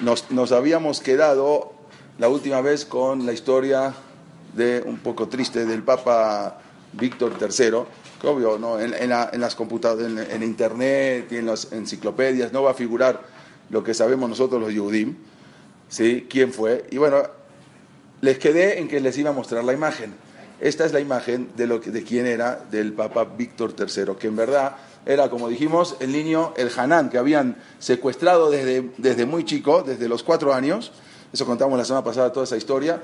Nos, nos habíamos quedado la última vez con la historia de un poco triste del Papa Víctor III, que obvio, ¿no? en, la- en las computadoras, en, en internet y en las enciclopedias no va a figurar lo que sabemos nosotros los Yudim, ¿sí? quién fue. Y bueno, les quedé en que les iba a mostrar la imagen. Esta es la imagen de, lo que, de quién era del Papa Víctor III, que en verdad era, como dijimos, el niño, el Hanan, que habían secuestrado desde, desde muy chico, desde los cuatro años. Eso contamos la semana pasada, toda esa historia.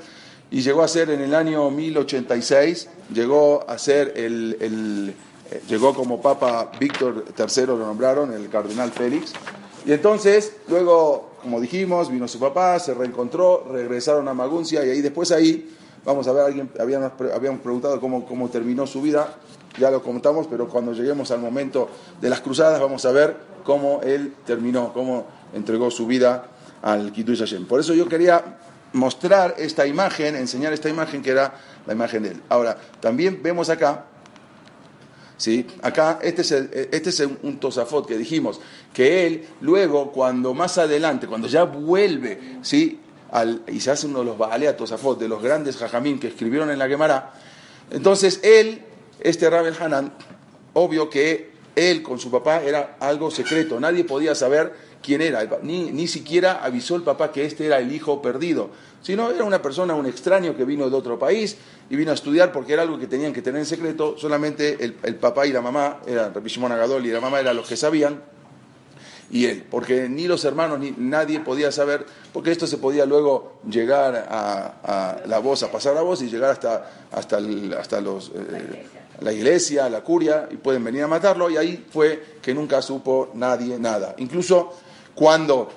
Y llegó a ser en el año 1086, llegó a ser el, el- eh, llegó como Papa Víctor III, lo nombraron, el cardenal Félix. Y entonces, luego, como dijimos, vino su papá, se reencontró, regresaron a Maguncia y ahí después ahí, vamos a ver, alguien, habíamos preguntado cómo, cómo terminó su vida, ya lo contamos, pero cuando lleguemos al momento de las cruzadas vamos a ver cómo él terminó, cómo entregó su vida al Kiddush Hashem. Por eso yo quería mostrar esta imagen, enseñar esta imagen que era la imagen de él. Ahora, también vemos acá ¿sí? Acá, este es, este es un tosafot que dijimos, que él luego, cuando más adelante, cuando ya vuelve, ¿sí? Y se hace uno de los Baalea tosafot, de los grandes jajamín que escribieron en la Gemara, entonces él, este Rabel Hanan, obvio que él con su papá era algo secreto, nadie podía saber quién era, ni, ni siquiera avisó el papá que este era el hijo perdido, sino era una persona, un extraño que vino de otro país y vino a estudiar porque era algo que tenían que tener en secreto, solamente el, el papá y la mamá, eran Shimon Agadol y la mamá eran los que sabían, y él, porque ni los hermanos ni nadie podía saber, porque esto se podía luego llegar a, a la voz, a pasar la voz y llegar hasta, hasta, hasta los, eh, la iglesia, la curia, y pueden venir a matarlo, y ahí fue que nunca supo nadie nada. Incluso cuando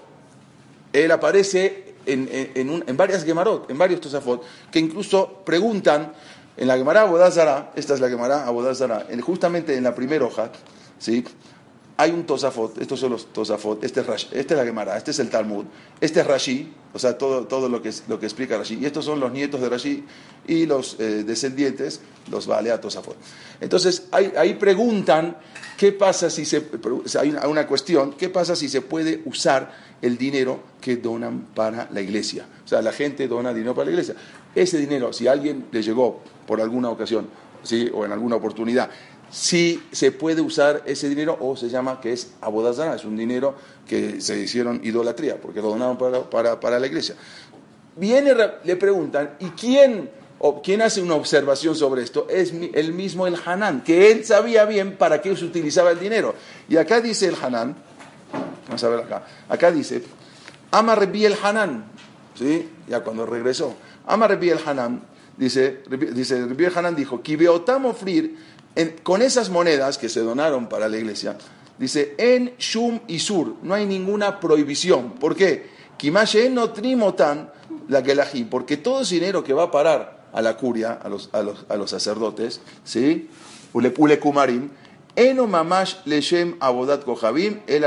él aparece en, en- en en varias Gemarot, en varios Tosafot, que incluso preguntan en la Gemara Abodazara, esta es la Gemara Abodazara, en- justamente en la primera hoja, ¿sí? Hay un Tosafot, estos son los Tosafot, este es, Rashi, este es la Gemara, este es el Talmud, este es Rashi, o sea, todo, todo lo, que, lo que explica Rashi, y estos son los nietos de Rashi y los eh, descendientes, los Baalea Tosafot. Entonces, ahí, preguntan, ¿qué pasa si se, hay una, cuestión, qué pasa si se puede usar el dinero que donan para la iglesia? O sea, la gente dona dinero para la iglesia. Ese dinero, si alguien le llegó por alguna ocasión, ¿sí? o en alguna oportunidad, si se puede usar ese dinero o se llama que es abodazara, es un dinero que se hicieron idolatría, porque lo donaron para, para, para la iglesia. Viene, le preguntan, ¿y quién, o quién hace una observación sobre esto? Es el mismo el Hanan, que él sabía bien para qué se utilizaba el dinero. Y acá dice el Hanan, vamos a ver acá, acá dice, Ama Rebi el Hanan, ¿sí? Ya cuando regresó, Ama Rebi el Hanan, dice, dice el Hanan dijo, Kibeotam ofrir, con esas monedas que se donaron para la iglesia, dice, en Shum y Sur, no hay ninguna prohibición. ¿Por qué? No trimotan la Gelají, porque todo ese dinero que va a parar a la curia, a los, a los, a los sacerdotes, ¿sí? Ule, kumarim, eno mamash leshem abodat kohabim, el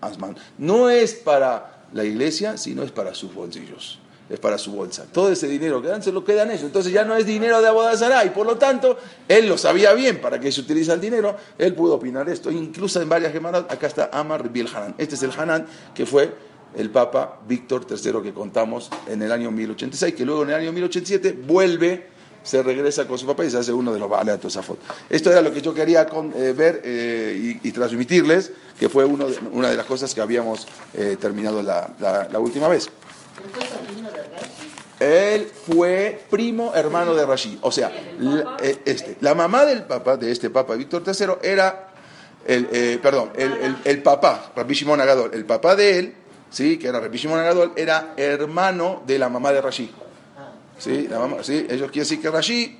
asman. No es para la iglesia, sino es para sus bolsillos. Es para su bolsa. Todo ese dinero que dan se lo quedan ellos. Entonces ya no es dinero de Abodazará. Y por lo tanto, él lo sabía bien para qué se utiliza el dinero. Él pudo opinar esto. Incluso en varias gemaras, acá está Amar Biel Hanan. Este es el Hanan que fue el Papa Víctor III que contamos en el año 1086, que luego en el año 1087 vuelve, se regresa con su papá y se hace uno de los Baale Tosafot. Esto era lo que yo quería eh, ver eh, y, transmitirles, que fue una de las cosas que habíamos eh, terminado la última vez. Él fue primo hermano de Rashi. O sea, la, eh, este, la mamá del papa, de este papa Víctor III, era el, eh, perdón, el, el- papá, Rabbi Agadol, el papá de él, ¿sí? que era Rabbi Shimon Agadol, era hermano de la mamá de Rashi. ¿Sí? La mamá, ¿sí? Ellos quieren decir que Rashi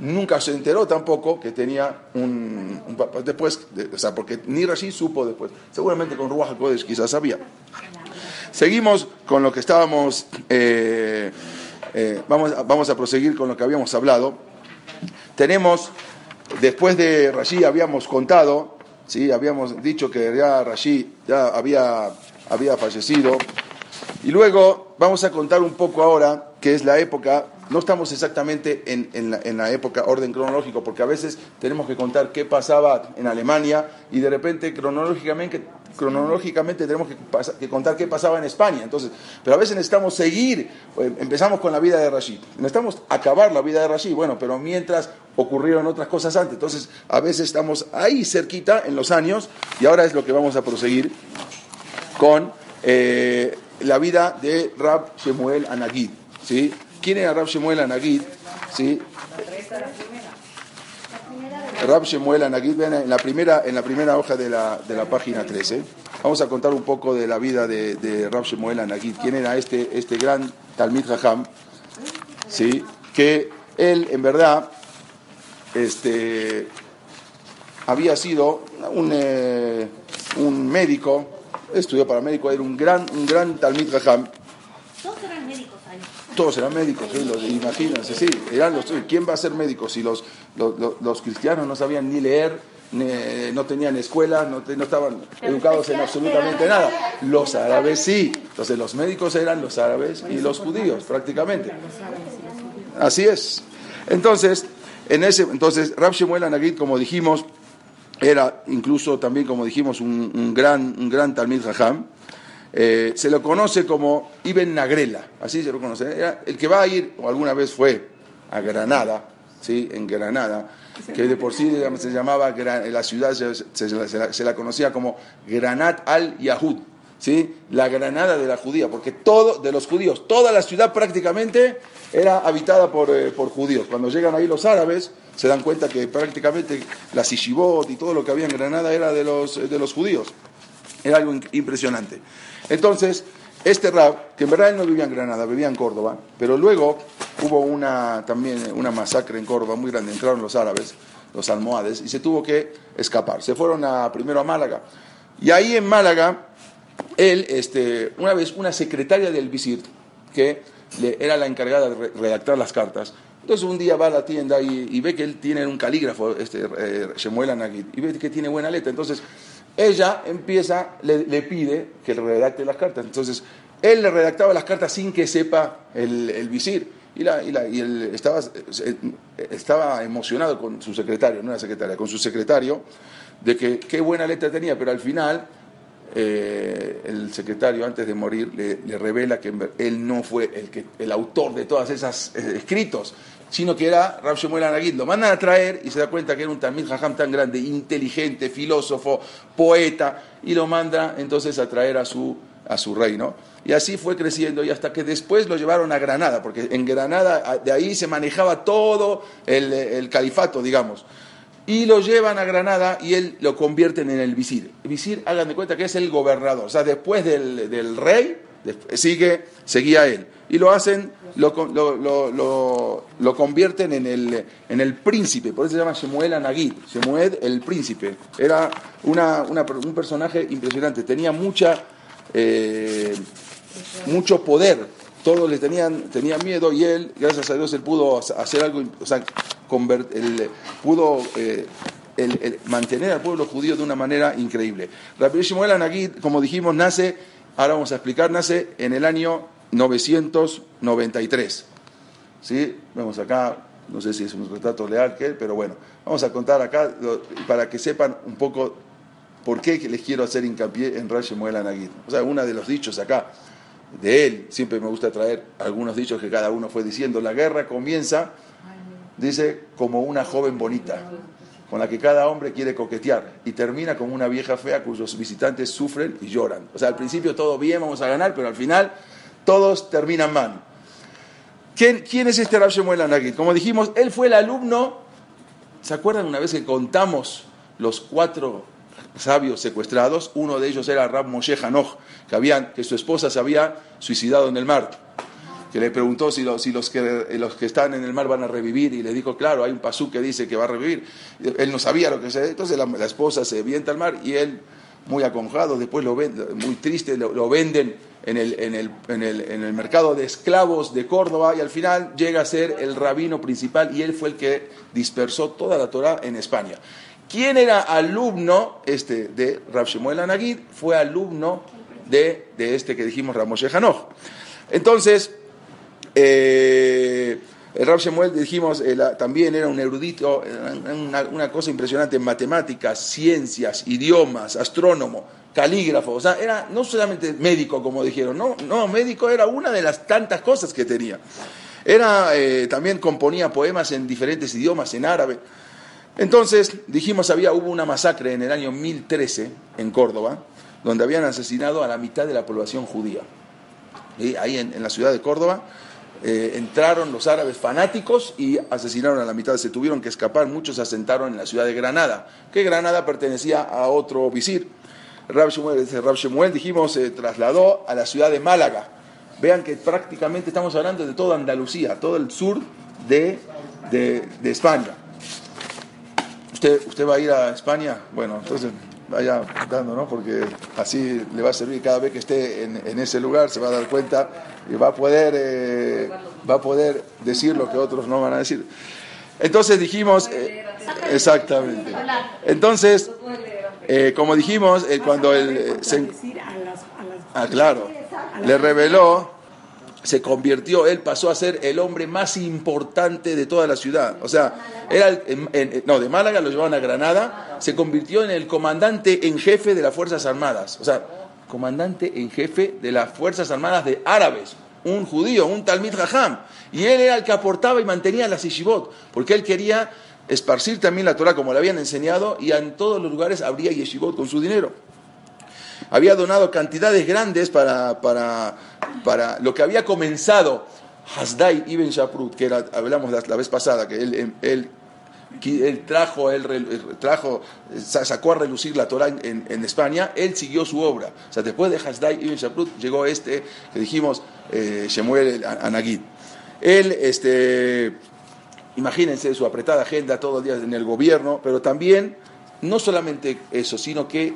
nunca se enteró tampoco que tenía un, papá después, de- o sea, porque ni Rashi supo después. Seguramente con Ruach quizás sabía. Seguimos con lo que estábamos, eh, eh, vamos, vamos a proseguir con lo que habíamos hablado. Tenemos, después de Rashi habíamos contado, ¿sí? habíamos dicho que ya Rashi ya había, había fallecido, y luego vamos a contar un poco ahora, que es la época no estamos exactamente en, la, época orden cronológico, porque a veces tenemos que contar qué pasaba en Alemania y de repente cronológicamente, cronológicamente tenemos que, contar qué pasaba en España. Entonces, pero a veces necesitamos seguir, eh, empezamos con la vida de Rashid, necesitamos acabar la vida de Rashid, bueno, pero mientras ocurrieron otras cosas antes. Entonces, a veces estamos ahí cerquita en los años y ahora es lo que vamos a proseguir con eh, la vida de Rab Shemuel Anagid. ¿sí? ¿Quién era Rab Shemuel Anagid? ¿Sí? Rab Shemuel Anagid, en la primera, en la primera hoja de la, de la página 13. Vamos a contar un poco de la vida de, Rab Shemuel Anagid. ¿Quién era este, este gran Talmid Jajam? ¿Sí? Que él, en verdad, este, había sido un, eh, un médico, estudió para médico, era un gran, un gran todos eran médicos, imagínense, sí, eran los, ¿quién va a ser médico si los, los, cristianos no sabían ni leer, no tenían escuela, no, no estaban educados en absolutamente nada? Los árabes sí, entonces los médicos eran los árabes y los judíos prácticamente. Así es. Entonces, en ese, entonces Rab Shemuel como dijimos, era incluso también, como dijimos, un, gran, un gran Talmid Jajam. Eh, se lo conoce como Ibn Nagrela, así se lo conoce. el que va a ir, o alguna vez fue, a Granada, ¿sí? en Granada, que de por sí se llamaba, la ciudad se, la, conocía como Granat al-Yahud, ¿sí? la Granada de la judía, porque todo, de los judíos, toda la ciudad prácticamente era habitada por, eh, por judíos. Cuando llegan ahí los árabes, se dan cuenta que prácticamente la Sishibot y todo lo que había en Granada era de los, de los judíos. Era algo impresionante. Entonces, este rab, que en verdad él no vivía en Granada, vivía en Córdoba, pero luego hubo una, también una masacre en Córdoba muy grande, entraron los árabes, los almohades, y se tuvo que escapar. Se fueron a, primero a Málaga. Y ahí en Málaga, él, este, una vez, una secretaria del visir, que era la encargada de redactar las cartas, entonces un día va a la tienda y, ve que él tiene un calígrafo, este, eh, Shemuel Anagid, y ve que tiene buena letra. Entonces ella empieza, le, pide que le redacte las cartas. Entonces, él le redactaba las cartas sin que sepa el, visir. Y, la, y, la, él estaba, estaba emocionado con su secretario, no era secretaria, con su secretario, de que qué buena letra tenía, pero al final eh, el secretario antes de morir le, revela que él no fue el, que, el autor de todas esas eh, escritos, sino que era Rab Shemuel. Lo mandan a traer y se da cuenta que era un Tamil Jajam tan grande, inteligente, filósofo, poeta, y lo manda entonces a traer a su, a su reino. Y así fue creciendo y hasta que después lo llevaron a Granada, porque en Granada de ahí se manejaba todo el, califato, digamos. Y lo llevan a Granada y él lo convierten en el visir. El visir, hagan de cuenta que es el gobernador. O sea, después del, del rey, sigue, seguía él. Y lo hacen, lo, lo, lo, convierten en el, en el príncipe, por eso se llama Shemuel Anagid, Shemuel el príncipe. Era una, un personaje impresionante, tenía mucha, eh, mucho poder, todos le tenían, tenían miedo y él, gracias a Dios, él pudo hacer algo, o sea, pudo eh, mantener al pueblo judío de una manera increíble. Rabbi Shemuel Anagid, como dijimos, nace Ahora vamos a explicar, nace en el año 993. ¿Sí? Vemos acá, no sé si es un retrato leal, pero bueno, vamos a contar acá para que sepan un poco por qué les quiero hacer hincapié en Rashi Moel Anagid. O sea, uno de los dichos acá de él, siempre me gusta traer algunos dichos que cada uno fue diciendo. La guerra comienza, dice, como una joven bonita con la que cada hombre quiere coquetear y termina como una vieja fea cuyos visitantes sufren y lloran. O sea, al principio todo bien, vamos a ganar, pero al final todos terminan mal. ¿Quién, es este Rab Shemuel Anagid? Como dijimos, él fue el alumno, ¿se acuerdan una vez que contamos los cuatro sabios secuestrados? Uno de ellos era Rab Moshe Hanoch, que, que su esposa se había suicidado en el mar que le preguntó si, los, si los, que, los que están en el mar van a revivir y le dijo, claro, hay un pasú que dice que va a revivir. Él no sabía lo que se... Entonces la, esposa se vienta al mar y él muy aconjado, después lo venden, muy triste, lo, venden en el, en, el, en, el, en el, mercado de esclavos de Córdoba y al final llega a ser el rabino principal y él fue el que dispersó toda la Torah en España. ¿Quién era alumno este, de Rab Shemuel Anagid? Fue alumno de, de este que dijimos Ramoshe Hanoj. Entonces, eh, el Rab Shemuel, dijimos, eh, también era un erudito, una, cosa impresionante en matemáticas, ciencias, idiomas, astrónomo, calígrafo, o sea, era no solamente médico, como dijeron, no, no, médico era una de las tantas cosas que tenía. Era, eh, también componía poemas en diferentes idiomas, en árabe. Entonces, dijimos, había, hubo una masacre en el año 1013 en Córdoba, donde habían asesinado a la mitad de la población judía. Y ahí en la ciudad de Córdoba eh, entraron los árabes fanáticos y asesinaron a la mitad, se tuvieron que escapar, muchos se asentaron en la ciudad de Granada, que Granada pertenecía a otro visir. Rab Shemuel, dijimos, se trasladó a la ciudad de Málaga. Vean que prácticamente estamos hablando de toda Andalucía, todo el sur de, de, España. ¿Usted, ¿Usted va a ir a España? Bueno, entonces vaya dando, ¿no? Porque así le va a servir cada vez que esté en, ese lugar, se va a dar cuenta y va a poder, eh, va a poder decir lo que otros no van a decir. Entonces dijimos, eh, exactamente. Entonces, eh, como dijimos, cuando él se, ah, claro, le reveló se convirtió, él pasó a ser el hombre más importante de toda la ciudad. O sea, era no, de Málaga lo llevaban a Granada, se convirtió en el comandante en jefe de las Fuerzas Armadas. O sea, comandante en jefe de las Fuerzas Armadas de árabes, un judío, un Talmid Jajam. Y él era el que aportaba y mantenía las yeshivot, porque él quería esparcir también la Torah como le habían enseñado y en todos los lugares habría yeshivot con su dinero había donado cantidades grandes para, para, para lo que había comenzado Hasdai Ibn Shaprut, que era, hablamos la, vez pasada, que él, él, él trajo, él, trajo, sacó a relucir la Torah en, en, España, él siguió su obra. O sea, después de Hasdai Ibn Shaprut llegó este que dijimos, eh, Shemuel Anagid. Él, este, imagínense su apretada agenda todos los días en el gobierno, pero también, no solamente eso, sino que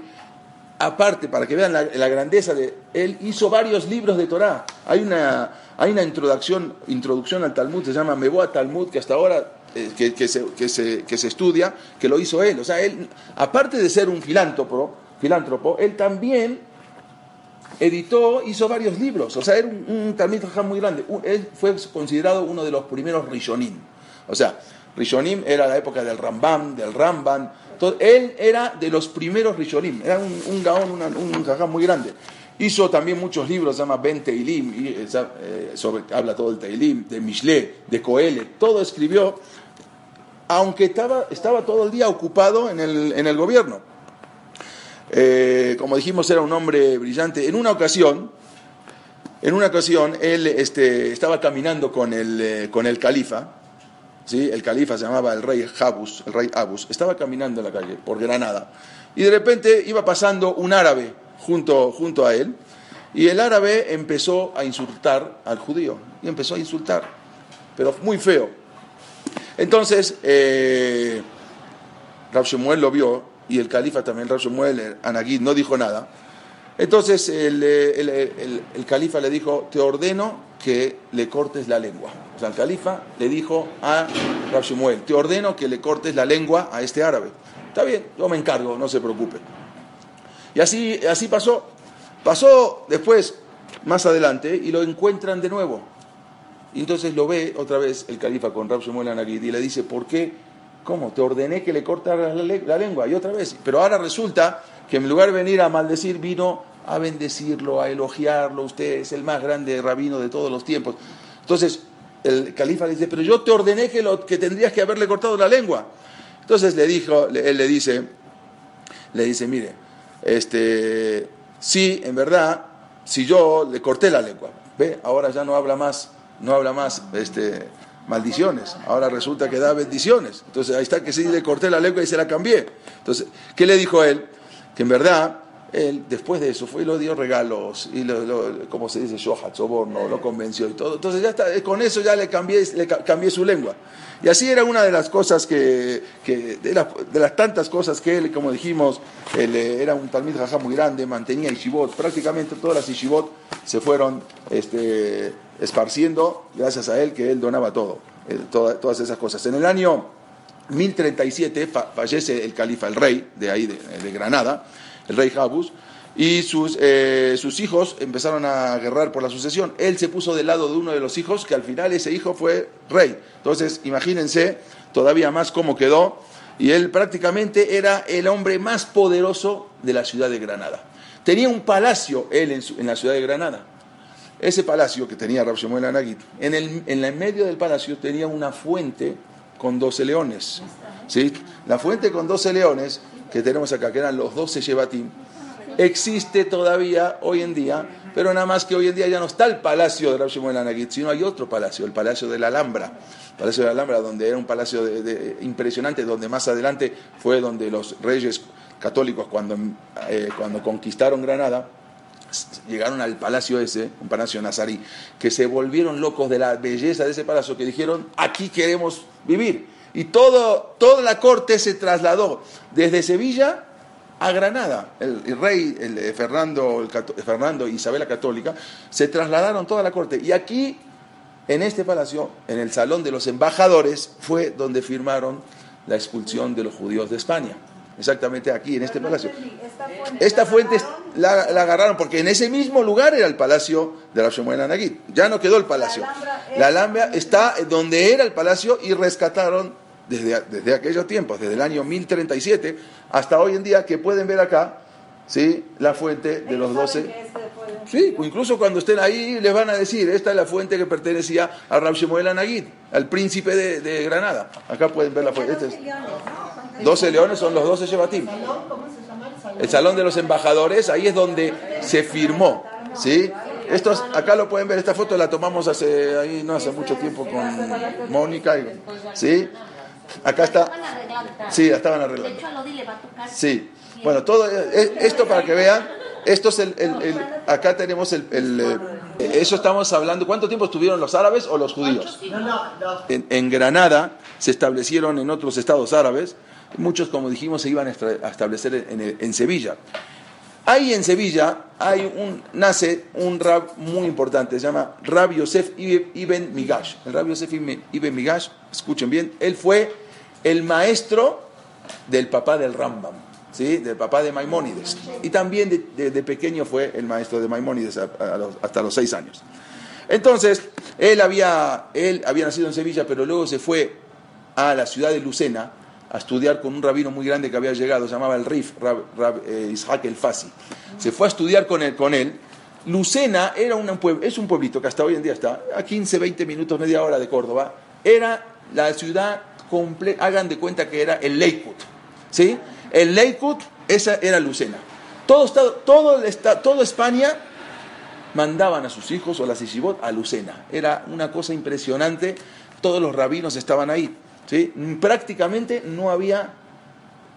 aparte, para que vean la, grandeza de él, hizo varios libros de Torah. Hay una, hay una introducción, introducción al Talmud, se llama Meboa Talmud, que hasta ahora eh, que, se, que, se, que, se, estudia, que lo hizo él. O sea, él, aparte de ser un filántropo, filántropo él también editó, hizo varios libros. O sea, era un, un Talmud muy grande. Él fue considerado uno de los primeros Rishonim. O sea, Rishonim era la época del Rambam, del Ramban, él era de los primeros Rishonim, era un, gaón, un jajam muy grande. Hizo también muchos libros, se llama Ben Teilim, eh, eh, sobre, habla todo del Teilim, de Mishle, de Coele, todo escribió, aunque estaba, estaba todo el día ocupado en el, en el gobierno. Eh, como dijimos, era un hombre brillante. En una ocasión, en una ocasión, él este, estaba caminando con el, con el califa, el califa se llamaba el rey Jabus, el rey Abus, estaba caminando en la calle por Granada. Y de repente iba pasando un árabe junto, junto a él. Y el árabe empezó a insultar al judío. Y empezó a insultar, pero muy feo. Entonces, eh, Rab Shemuel lo vio y el califa también, Rab Shemuel, Anagid, no dijo nada. Entonces el, el, el califa le dijo, te ordeno que le cortes la lengua el califa le dijo a Rab te ordeno que le cortes la lengua a este árabe. Está bien, yo me encargo, no se preocupe. Y así, así pasó. Pasó después, más adelante, y lo encuentran de nuevo. Y entonces lo ve otra vez el califa con Rab Shemuel Anagid y le dice, ¿por qué? ¿Cómo? Te ordené que le cortaras la, la lengua. Y otra vez. Pero ahora resulta que en lugar de venir a maldecir, vino a bendecirlo, a elogiarlo. Usted es el más grande rabino de todos los tiempos. Entonces, el califa le dice, pero yo te ordené que, lo, tendrías que haberle cortado la lengua. Entonces le dijo, él le dice, le dice, mire, este, sí, en verdad, si yo le corté la lengua, ve, ahora ya no habla más, no habla más, este, maldiciones, ahora resulta que da bendiciones. Entonces ahí está que sí le corté la lengua y se la cambié. Entonces, ¿qué le dijo él? Que en verdad él después de eso fue y lo dio regalos y lo, como se dice Shohat, soborno, lo convenció y todo. Entonces ya está, con eso ya le cambié, le su lengua. Y así era una de las cosas que, de, las tantas cosas que él, como dijimos, eh, era un talmid jajá muy grande, mantenía Ishibot, prácticamente todas las Ishibot se fueron este, esparciendo gracias a él, que él donaba todo, eh, todas esas cosas. En el año 1037 fallece el califa, el rey de ahí, de, Granada, el rey Jabus, y sus, eh, sus hijos empezaron a guerrar por la sucesión. Él se puso del lado de uno de los hijos, que al final ese hijo fue rey. Entonces, imagínense todavía más cómo quedó. Y él prácticamente era el hombre más poderoso de la ciudad de Granada. Tenía un palacio él en, la ciudad de Granada. Ese palacio que tenía Rab Shemuel Anagit, en el, en el medio del palacio tenía una fuente con 12 leones. ¿sí? La fuente con 12 leones que tenemos acá, que eran los 12 Shebatim, existe todavía hoy en día, pero nada más que hoy en día ya no está el palacio de Shmuel Anagit, sino hay otro palacio, el palacio de la Alhambra. Palacio de la Alhambra, donde era un palacio impresionante, donde más adelante fue donde los reyes católicos, cuando, eh, cuando conquistaron Granada, llegaron al palacio ese, un palacio nazarí, que se volvieron locos de la belleza de ese palacio, que dijeron, aquí queremos vivir. Y todo, toda la corte se trasladó desde Sevilla a Granada. El, rey el, eh, Fernando, el, Fernando y Isabel la Católica se trasladaron toda la corte. Y aquí, en este palacio, en el Salón de los Embajadores, fue donde firmaron la expulsión de los judíos de España. Exactamente aquí, en este palacio. Esta fuente la, agarraron porque en ese mismo lugar era el palacio de la Shemuel Naguit. Ya no quedó el palacio. La Alhambra está donde era el palacio y rescataron desde, desde aquellos tiempos, desde el año 1037 hasta hoy en día, que pueden ver acá, ¿sí? la fuente de los doce. Este sí, incluso cuando estén ahí les van a decir, esta es la fuente que pertenecía a Rab Shemuel Anagid, al príncipe de, Granada. Acá pueden ver la fuente. Este leones, 12 leones son los 12 Shebatim. El salón de los embajadores, ahí es donde se firmó. ¿sí? Estos, acá lo pueden ver, esta foto la tomamos hace, ahí no hace mucho tiempo con Mónica. ¿sí? Acá está. Sí, la estaban arreglando. Sí. Bueno, todo esto para que vean, esto es el, acá tenemos el, eh, eso estamos hablando. ¿Cuánto tiempo estuvieron los árabes o los judíos? En, Granada se establecieron en otros estados árabes. Muchos, como dijimos, se iban a establecer en, en Sevilla. Ahí en Sevilla hay un, nace un rab muy importante, se llama Rab Yosef Ibn Migash. El Rab Yosef Ibn Migash, escuchen bien, él fue el maestro del papá del Rambam, ¿sí? del papá de Maimónides. Y también de, pequeño fue el maestro de Maimónides hasta los seis años. Entonces, él había, él había nacido en Sevilla, pero luego se fue a la ciudad de Lucena a estudiar con un rabino muy grande que había llegado, se llamaba el Rif, Rab, eh, Ishaq el Fasi. Se fue a estudiar con él. Con él. Lucena era un es un pueblito que hasta hoy en día está a 15, 20 minutos, media hora de Córdoba. Era la ciudad hagan de cuenta que era el Leikut. ¿sí? El Leikut, esa era Lucena. Todo, todo, todo España mandaban a sus hijos o las Ishibot a Lucena. Era una cosa impresionante. Todos los rabinos estaban ahí. ¿Sí? Prácticamente no había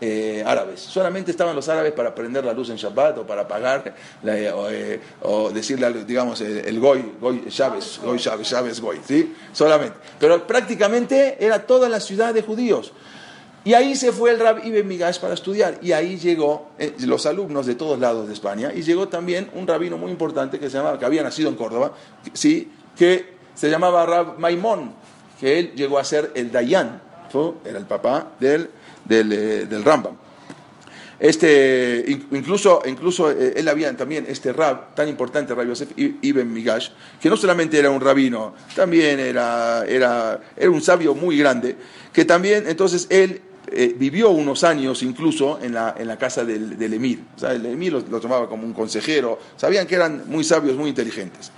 eh, árabes. Solamente estaban los árabes para prender la luz en Shabbat o para apagar eh, eh, o, decirle, digamos, el, goy, goy Chávez, goy Chávez, Chávez goy, ¿sí? Solamente. Pero prácticamente era toda la ciudad de judíos. Y ahí se fue el Rab Ibn Migash para estudiar. Y ahí llegó los alumnos de todos lados de España. Y llegó también un rabino muy importante que se llamaba, que había nacido en Córdoba, ¿sí? que se llamaba Rab Maimón, que él llegó a ser el Dayan, era el papá del del, eh, del Rambam. Este, incluso, incluso eh, él había también este rab tan importante, Rab Yosef Ibn Migash, que no solamente era un rabino, también era, era, era un sabio muy grande, que también entonces él eh, vivió unos años incluso en la, en la casa del, del emir. O sea, el emir lo, lo, tomaba como un consejero, sabían que eran muy sabios, muy inteligentes.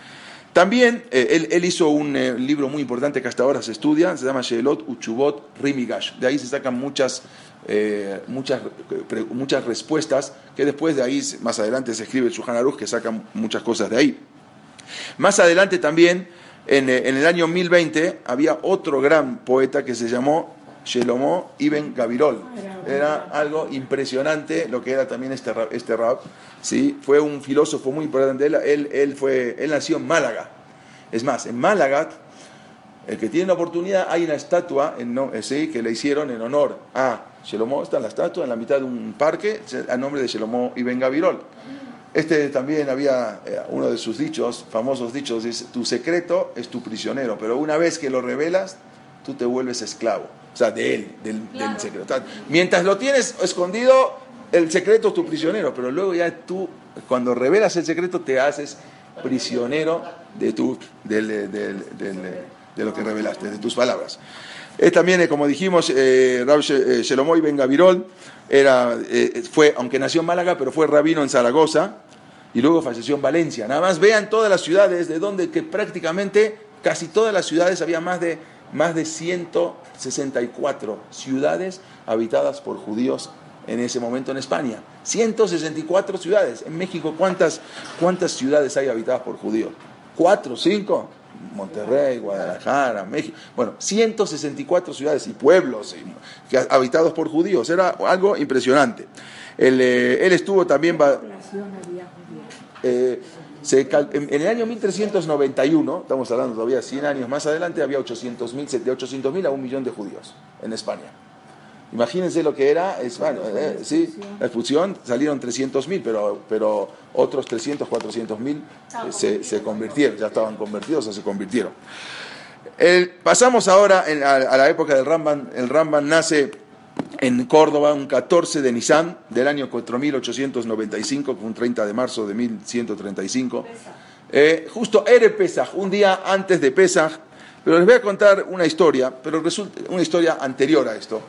También eh, él, hizo un eh, libro muy importante que hasta ahora se estudia, se llama Sheelot Uchubot Rimigash. De ahí se sacan muchas, eh, muchas, muchas respuestas que después de ahí, más adelante, se escribe el Shuhan que sacan muchas cosas de ahí. Más adelante también, en, en el año 1020, había otro gran poeta que se llamó Shelomo Ibn Gavirol. Era algo impresionante lo que era también este rab. Este rab ¿sí? Fue un filósofo muy importante. Él, él, fue, él nació en Málaga. Es más, en Málaga, el que tiene la oportunidad, hay una estatua en, no, ¿sí? que le hicieron en honor a Shelomo. Está en la estatua en la mitad de un parque a nombre de Shelomo Ibn Gavirol. Este también había eh, uno de sus dichos, famosos dichos, dice, tu secreto es tu prisionero, pero una vez que lo revelas, tú te vuelves esclavo. O sea, de él, del, secreto. Mientras lo tienes escondido, el secreto es tu prisionero, pero luego ya tú, cuando revelas el secreto, te haces prisionero de, tu, de lo que revelaste, de tus palabras. Es también, eh, como dijimos, eh, Rab Shelomoy Ben Gavirol, era, eh, fue, aunque nació en Málaga, pero fue rabino en Zaragoza y luego falleció en Valencia. Nada más vean todas las ciudades de donde que prácticamente casi todas las ciudades había más de, más de 164 ciudades habitadas por judíos en ese momento en España. 164 ciudades. En México, ¿cuántas, cuántas ciudades hay habitadas por judíos? ¿Cuatro? ¿Cinco? Monterrey, Guadalajara, México, bueno, 164 ciudades y pueblos habitados por judíos, era algo impresionante. Él, eh, él estuvo también... Eh, en, el año 1391, estamos hablando todavía 100 años más adelante, había 800 de 800 mil a un millón de judíos en España. Imagínense lo que era, es, eh, sí, la expulsión salieron 300 mil, pero, pero otros 300, 400 mil se, se, convirtieron, ya estaban convertidos o se convirtieron. pasamos ahora a, la época del Ramban. El Ramban nace en Córdoba un 14 de Nisan del año 4895, un 30 de marzo de 1135. Eh, justo Ere Pesach, un día antes de Pesach, pero les voy a contar una historia, pero resulta una historia anterior a esto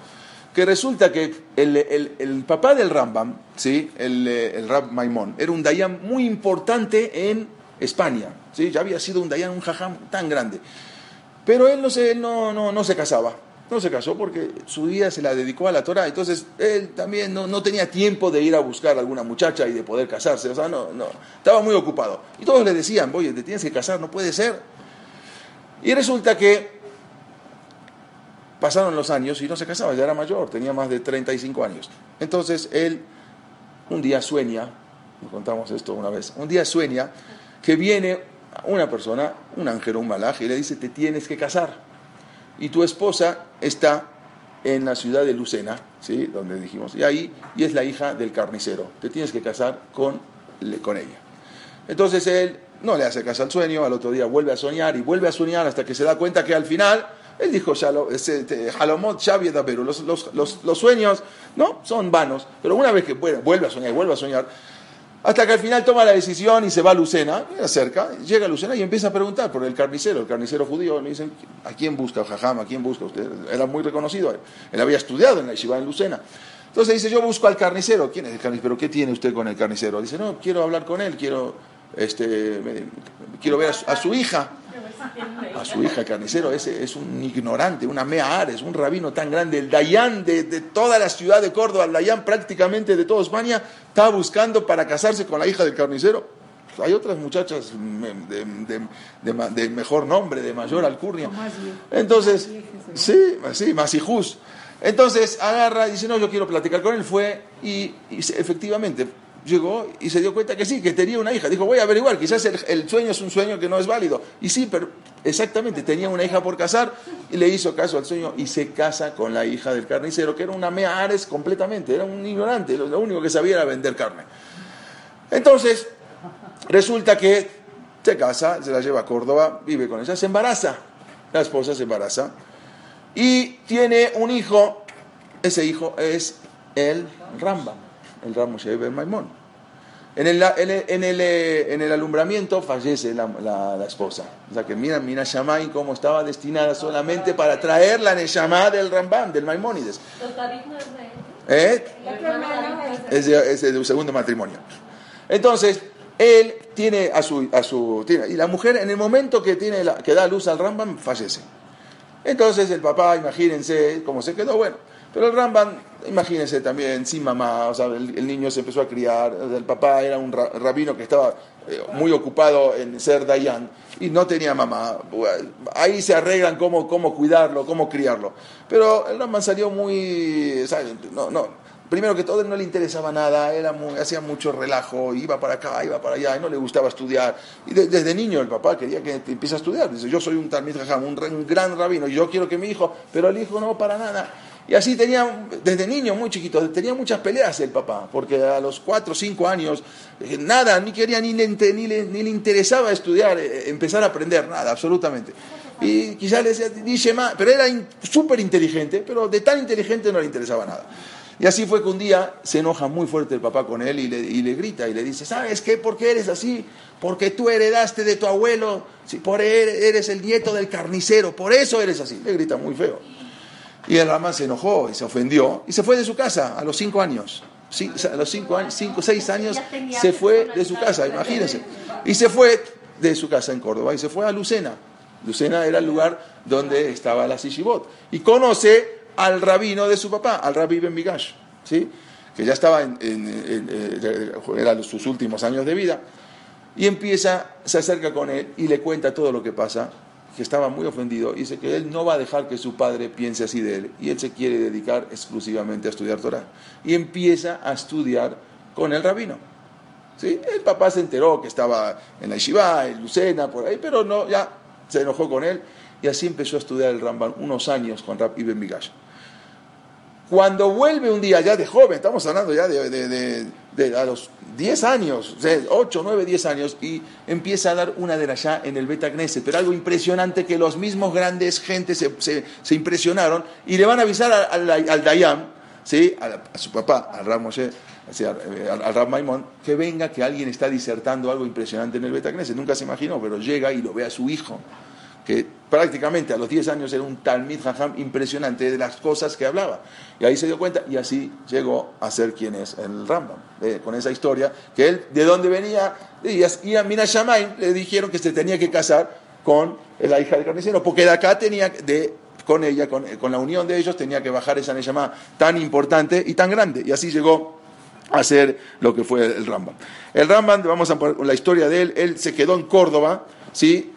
que resulta que el, papá del Rambam, ¿sí? el, el Rab Maimón, era un Dayan muy importante en España. ¿sí? Ya había sido un Dayan, un jajam tan grande. Pero él no se, no, no, no se casaba. No se casó porque su vida se la dedicó a la Torah. Entonces él también no, no, tenía tiempo de ir a buscar alguna muchacha y de poder casarse. O sea, no, no. Estaba muy ocupado. Y todos le decían, oye, te tienes que casar, no puede ser. Y resulta que Pasaron los años y no se casaba, ya era mayor, tenía más de 35 años. Entonces él un día sueña, nos contamos esto una vez, un día sueña que viene una persona, un ángel un malaje, y le dice, te tienes que casar. Y tu esposa está en la ciudad de Lucena, ¿sí? donde dijimos, y ahí, y es la hija del carnicero, te tienes que casar con, con ella. Entonces él no le hace caso al sueño, al otro día vuelve a soñar y vuelve a soñar hasta que se da cuenta que al final él dijo, Halomot, pero los, los, los, los, sueños no son vanos, pero una vez que vuelve a soñar, vuelve a soñar, hasta que al final toma la decisión y se va a Lucena, acerca, llega a Lucena y empieza a preguntar por el carnicero, el carnicero judío, le dicen, ¿a quién busca Jajam? ¿A quién busca usted? Era muy reconocido, él había estudiado en la Yeshiva en Lucena. Entonces dice, yo busco al carnicero. ¿Quién es el carnicero? ¿Qué tiene usted con el carnicero? Dice, no, quiero hablar con él, quiero, este, quiero ver a su hija a su hija carnicero, ese es un ignorante, una mea ares, un rabino tan grande, el Dayán de, toda la ciudad de Córdoba, el Dayán prácticamente de toda España, está buscando para casarse con la hija del carnicero. Hay otras muchachas de, mejor nombre, de mayor alcurnia. Entonces, sí, sí, Masijus. Entonces agarra y dice, no, yo quiero platicar con él. Fue y efectivamente llegó y se dio cuenta que sí, que tenía una hija. Dijo, voy a averiguar, quizás el, sueño es un sueño que no es válido. Y sí, pero exactamente, tenía una hija por casar y le hizo caso al sueño y se casa con la hija del carnicero, que era una mea ares completamente, era un ignorante, lo, único que sabía era vender carne. Entonces, resulta que se casa, se la lleva a Córdoba, vive con ella, se embaraza, la esposa se embaraza y tiene un hijo, ese hijo es el Ramba, el Ramo Ben Maimón. En el, en, el, en el, alumbramiento fallece la, la, esposa. O sea que mira, mira Shamay cómo estaba destinada solamente para traer la Neshama del Rambam, del Maimónides. ¿Eh? Es de, es de un segundo matrimonio. Entonces, él tiene a su... A su tiene, y la mujer en el momento que, tiene la, que da luz al Rambam fallece. Entonces el papá, imagínense cómo se quedó, bueno. Pero el Ramban, imagínense también, sin mamá, o sea, el, niño se empezó a criar, el papá era un rabino que estaba eh, muy ocupado en ser Dayan y no tenía mamá. Ahí se arreglan cómo, cómo cuidarlo, cómo criarlo. Pero el Rambam salió muy... No, no, primero que todo, no le interesaba nada, era hacía mucho relajo, iba para acá, iba para allá, y no le gustaba estudiar. Y desde niño el papá quería que empiece a estudiar. Dice, yo soy un Talmid un, un gran rabino, yo quiero que mi hijo, pero el hijo no para nada. Y así tenía, desde niño, muy chiquito, tenía muchas peleas el papá, porque a los cuatro o cinco años, eh, nada, ni quería, ni le, ni ni le interesaba estudiar, eh, empezar a aprender, nada, absolutamente. Y quizás le decía, dice más, pero era súper inteligente, pero de tan inteligente no le interesaba nada. Y así fue que un día se enoja muy fuerte el papá con él y le, y le grita y le dice, ¿sabes qué? ¿Por qué eres así? Porque tú heredaste de tu abuelo, por eres el nieto del carnicero, por eso eres así. Le grita muy feo. Y el Rama se enojó y se ofendió y se fue de su casa a los cinco años. a los cinco años, cinco, seis años se fue de su casa, imagínense. Y se fue de su casa en Córdoba y se fue a Lucena. Lucena era el lugar donde estaba la Sishibot. Y conoce al rabino de su papá, al rabí Ben Migash, ¿sí? que ya estaba en, en, sus últimos años de vida. Y empieza, se acerca con él y le cuenta todo lo que pasa que estaba muy ofendido, dice que él no va a dejar que su padre piense así de él, y él se quiere dedicar exclusivamente a estudiar Torah. Y empieza a estudiar con el rabino. ¿Sí? El papá se enteró que estaba en la Yeshiva, en Lucena, por ahí, pero no, ya se enojó con él, y así empezó a estudiar el Ramban unos años con Rab Ibn Migash. Cuando vuelve un día ya de joven, estamos hablando ya de, a los 10 años, 8, 9, 10 años, y empieza a dar una de allá en el Beta Knesset. Pero algo impresionante que los mismos grandes gentes se, impresionaron y le van a avisar al, Dayam, ¿sí? a, su papá, al Ram Moshe, al, al Ram Maimón, que venga, que alguien está disertando algo impresionante en el Beta Knesset. Nunca se imaginó, pero llega y lo ve a su hijo que prácticamente a los 10 años era un Talmid Jajam impresionante de las cosas que hablaba. Y ahí se dio cuenta y así llegó a ser quien es el Rambam, eh, con esa historia, que él de dónde venía, y a Mina Shamaim le dijeron que se tenía que casar con la hija del carnicero, porque de acá tenía, de, con ella, con, la unión de ellos, tenía que bajar esa Neshama tan importante y tan grande. Y así llegó a ser lo que fue el Rambam. El Rambam, vamos a poner la historia de él, él se quedó en Córdoba, ¿sí?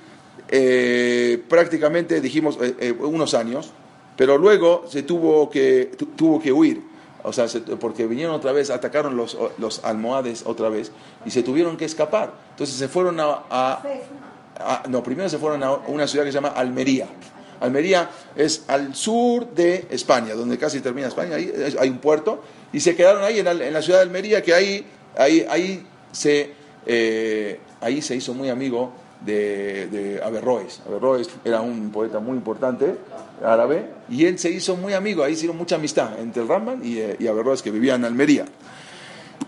Eh, prácticamente dijimos eh, eh, unos años, pero luego se tuvo que, tuvo que huir, o sea, porque vinieron otra vez, atacaron los, los almohades otra vez y se tuvieron que escapar. Entonces se fueron a, no, primero se fueron a una ciudad que se llama Almería. Almería es al sur de España, donde casi termina España, ahí hay un puerto, y se quedaron ahí en la, ciudad de Almería, que ahí, ahí, ahí, se, ahí se hizo muy amigo de, Averroes. Averroes era un poeta muy importante árabe y él se hizo muy amigo, ahí hicieron mucha amistad entre el Ramban y, eh, y Averroes que vivía en Almería.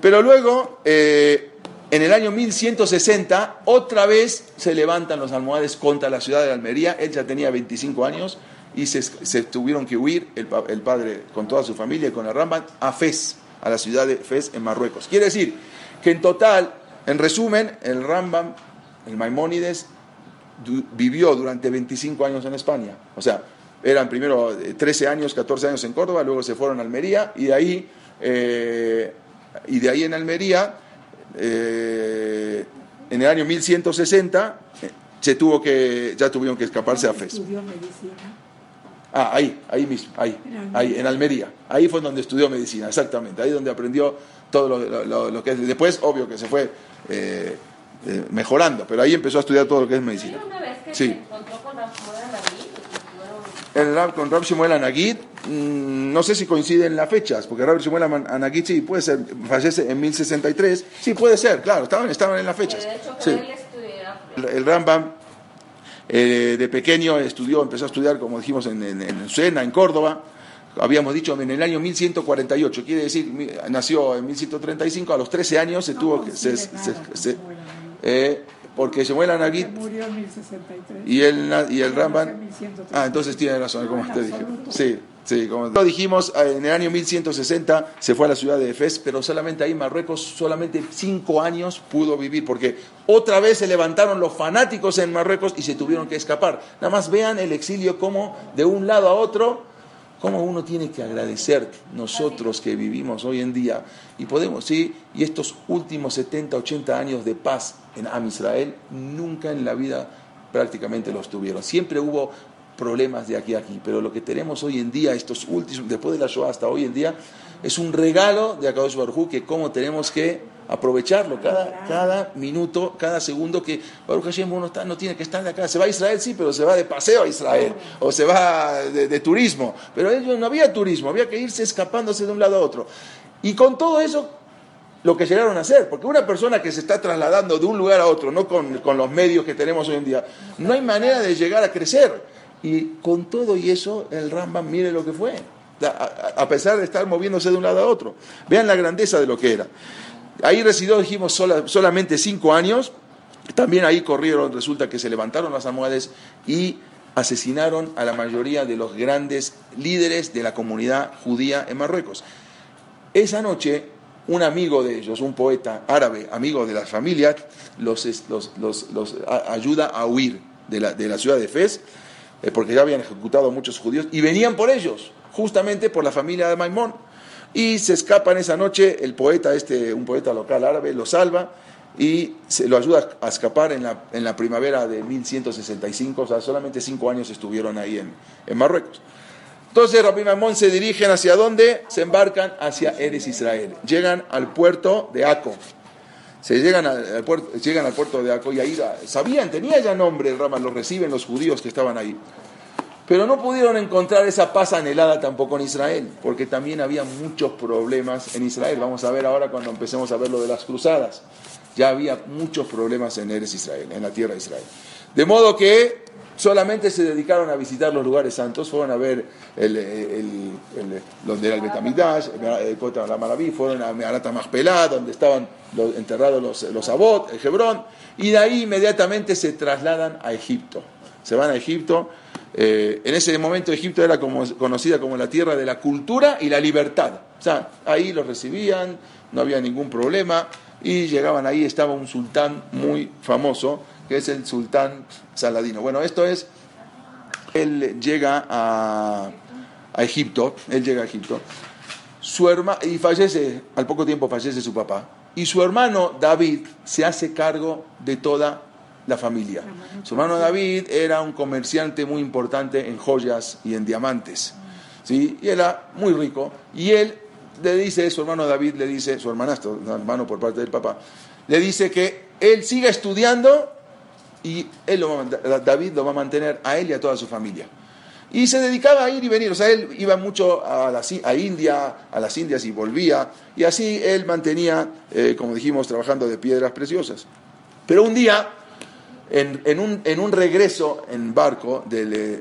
Pero luego, eh, en el año 1160, otra vez se levantan los almohades contra la ciudad de Almería. Él ya tenía 25 años y se, tuvieron que huir, el, el, padre con toda su familia y con el Ramban, a Fez, a la ciudad de Fez en Marruecos. Quiere decir que en total, en resumen, el Rambam el Maimónides vivió durante 25 años en España. O sea, eran primero 13 eh, años, 14 años en Córdoba, luego se fueron a Almería y de ahí, eh, y de ahí en Almería, eh, en el año 1160, se tuvo que, ya tuvieron que escaparse a Fez. Ah, ahí, ahí mismo, ahí, ahí, en Almería. Ahí fue donde estudió medicina, exactamente. Ahí donde aprendió todo lo, que es. Después, obvio que se fue eh, mejorando, pero ahí empezó a estudiar todo lo que es medicina. Una vez que sí. se encontró con Rab el Rab, con Rab Anagid, mmm, no sé si coinciden las fechas, porque Rab Shmuel Anagid sí puede ser, fallece en 1063, sí puede ser, claro, estaban, estaban en las fechas. De hecho, sí. él. El, el Rambam eh, de pequeño estudió, empezó a estudiar, como dijimos, en, en, en Sena, en Córdoba, habíamos dicho en el año 1148, quiere decir, nació en 1135, a los 13 años se tuvo que... Se, se, se, eh, porque Shemuel Anagit murió en 1063 y el, y el Ramban ah entonces tiene razón como usted dijo sí sí como lo dijimos eh, en el año 1160 se fue a la ciudad de Efes pero solamente ahí Marruecos solamente cinco años pudo vivir porque otra vez se levantaron los fanáticos en Marruecos y se tuvieron que escapar. Nada más vean el exilio como de un lado a otro cómo uno tiene que agradecer nosotros que vivimos hoy en día y podemos, sí, y estos últimos 70, 80 años de paz en Am Israel, nunca en la vida prácticamente los tuvieron. Siempre hubo problemas de aquí a aquí, pero lo que tenemos hoy en día, estos últimos, después de la Shoah hasta hoy en día, es un regalo de Akadosh Baruj que cómo tenemos que aprovecharlo cada, cada minuto, cada segundo que Baruch Hashem uno está, no tiene que estar de acá. Se va a Israel, sí, pero se va de paseo a Israel o se va de, turismo. Pero ellos no había turismo, había que irse escapándose de un lado a otro. Y con todo eso, lo que llegaron a hacer, porque una persona que se está trasladando de un lugar a otro, no con, con los medios que tenemos hoy en día, no hay manera de llegar a crecer. Y con todo y eso, el Rambam, mire lo que fue, a pesar de estar moviéndose de un lado a otro. Vean la grandeza de lo que era. Ahí residió, dijimos, solamente cinco años. También ahí corrieron, resulta que se levantaron las almohades y asesinaron a la mayoría de los grandes líderes de la comunidad judía en Marruecos. Esa noche, un amigo de ellos, un poeta árabe, amigo de las familias, los, ayuda a huir de la, ciudad de Fez, eh, porque ya habían ejecutado a muchos judíos, y venían por ellos, justamente por la familia de Maimón. Y se escapa en esa noche, el poeta, este, un poeta local árabe, lo salva y se lo ayuda a escapar en la, en la primavera de 1165, o sea, solamente cinco años estuvieron ahí en, en Marruecos. Entonces Rabbi Mamón se dirigen hacia dónde? Se embarcan hacia Eres Israel. Llegan al puerto de Aco. Se llegan al, puerto, llegan al puerto de Aco y ahí sabían, tenía ya nombre el Rama, lo reciben los judíos que estaban ahí. Pero no pudieron encontrar esa paz anhelada tampoco en Israel, porque también había muchos problemas en Israel. Vamos a ver ahora cuando empecemos a ver lo de las cruzadas. Ya había muchos problemas en Eres Israel, en la tierra de Israel. De modo que solamente se dedicaron a visitar los lugares santos, fueron a ver el, el, donde era el Betamidash, el la Maraví, fueron a Meharata Pelá, donde estaban enterrados los, los Abot, el Hebrón, y de ahí inmediatamente se trasladan a Egipto. Se van a Egipto eh, en ese momento Egipto era conocida como la tierra de la cultura y la libertad. O sea, ahí los recibían, no había ningún problema y llegaban ahí, estaba un sultán muy famoso, que es el sultán Saladino. Bueno, esto es, él llega a, Egipto, él llega a Egipto, su hermano, y fallece, al poco tiempo fallece su papá, y su hermano David se hace cargo de toda la familia. Su hermano David era un comerciante muy importante en joyas y en diamantes. ¿sí? Y era muy rico. Y él le dice, su hermano David le dice, su hermanastro, hermano por parte del papá, le dice que él siga estudiando y él David lo va a mantener a él y a toda su familia. Y se dedicaba a ir y venir, o sea, él iba mucho a India, a las Indias y volvía, y así él mantenía, eh, como dijimos, trabajando de piedras preciosas. Pero un día en, un, regreso en barco,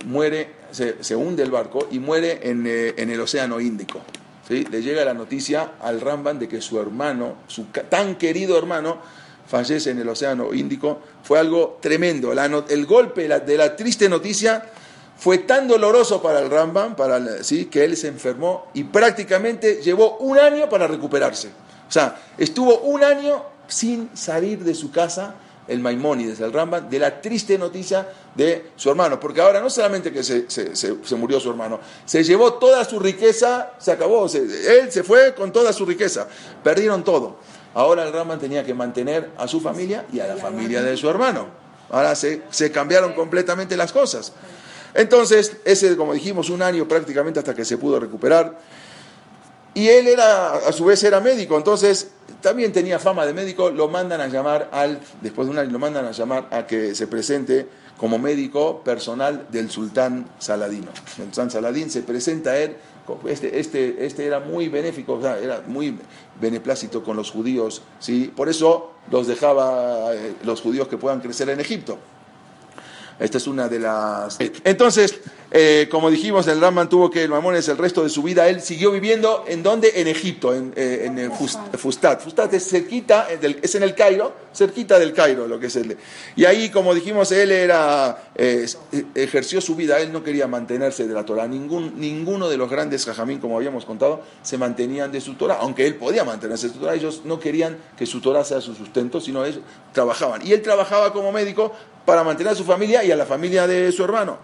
muere, se, hunde el barco y muere en, eh, el Océano Índico. ¿sí? Le llega la noticia al Ramban de que su hermano, su tan querido hermano, fallece en el Océano Índico. Fue algo tremendo. el golpe de la triste noticia fue tan doloroso para el Ramban que él se enfermó y prácticamente llevó un año para recuperarse. O sea, estuvo un año sin salir de su casa el Maimónides, el Rambam, de la triste noticia de su hermano. Porque ahora no solamente que se, murió su hermano, se llevó toda su riqueza, se acabó, él se fue con toda su riqueza, perdieron todo. Ahora el Rambam tenía que mantener a su familia y a la familia de su hermano. Ahora se, se cambiaron completamente las cosas. Entonces, ese, como dijimos, un año prácticamente hasta que se pudo recuperar. Y él era, a su vez era médico, entonces también tenía fama de médico, lo mandan a llamar al, después de un año lo mandan a llamar a que se presente como médico personal del sultán Saladino. El sultán Saladín se presenta a él, este, este, este era muy benéfico, era muy beneplácito con los judíos, ¿sí? por eso los dejaba eh, los judíos que puedan crecer en Egipto. Esta es una de las... Entonces, eh, como dijimos, el Ramán tuvo que el Mamones el resto de su vida, él siguió viviendo en donde? En Egipto, en, eh, en Fustat. Fustat es cerquita, es en el Cairo, cerquita del Cairo, lo que es el. Y ahí, como dijimos, él era, eh, ejerció su vida, él no quería mantenerse de la Torah. Ningún, ninguno de los grandes jajamín, como habíamos contado, se mantenían de su Torah, aunque él podía mantenerse de su Torah, ellos no querían que su Torah sea su sustento, sino ellos trabajaban. Y él trabajaba como médico para mantener a su familia y a la familia de su hermano.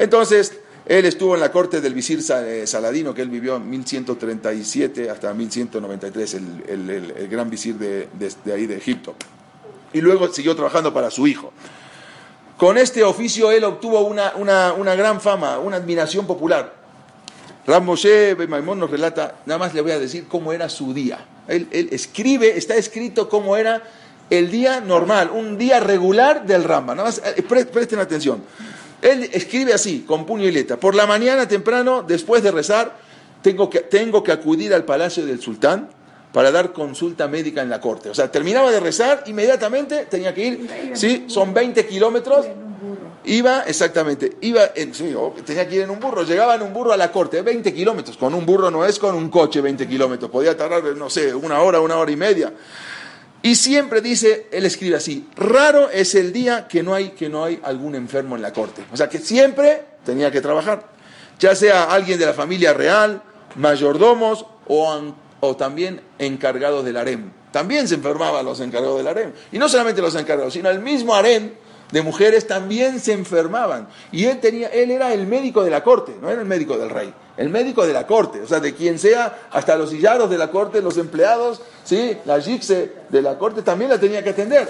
Entonces, Él estuvo en la corte del visir eh, Saladino, que él vivió en 1137 hasta 1193, el, el, gran visir de, ahí de Egipto. Y luego siguió trabajando para su hijo. Con este oficio él obtuvo una, una, gran fama, una admiración popular. Ram Moshe Maimón nos relata, nada más le voy a decir cómo era su día. Él, él, escribe, está escrito cómo era el día normal, un día regular del Ramba. Nada más, eh, presten atención. Él escribe así, con puño y letra. Por la mañana temprano, después de rezar, tengo que, tengo que acudir al palacio del sultán para dar consulta médica en la corte. O sea, terminaba de rezar, inmediatamente tenía que ir, ¿sí? Son 20 kilómetros. Iba, exactamente, iba, en, sí, tenía que ir en un burro, llegaba en un burro a la corte, 20 kilómetros, con un burro no es con un coche 20 kilómetros, podía tardar, no sé, una hora, una hora y media. Y siempre dice, él escribe así, raro es el día que no hay, que no hay algún enfermo en la corte. O sea que siempre tenía que trabajar, ya sea alguien de la familia real, mayordomos o, o también encargados del harem. También se enfermaban los encargados del harem. Y no solamente los encargados, sino el mismo harem de mujeres también se enfermaban. Y él, tenía, él era el médico de la corte, no era el médico del rey, el médico de la corte, o sea, de quien sea, hasta los sillaros de la corte, los empleados, ¿sí? la gipse de la corte también la tenía que atender.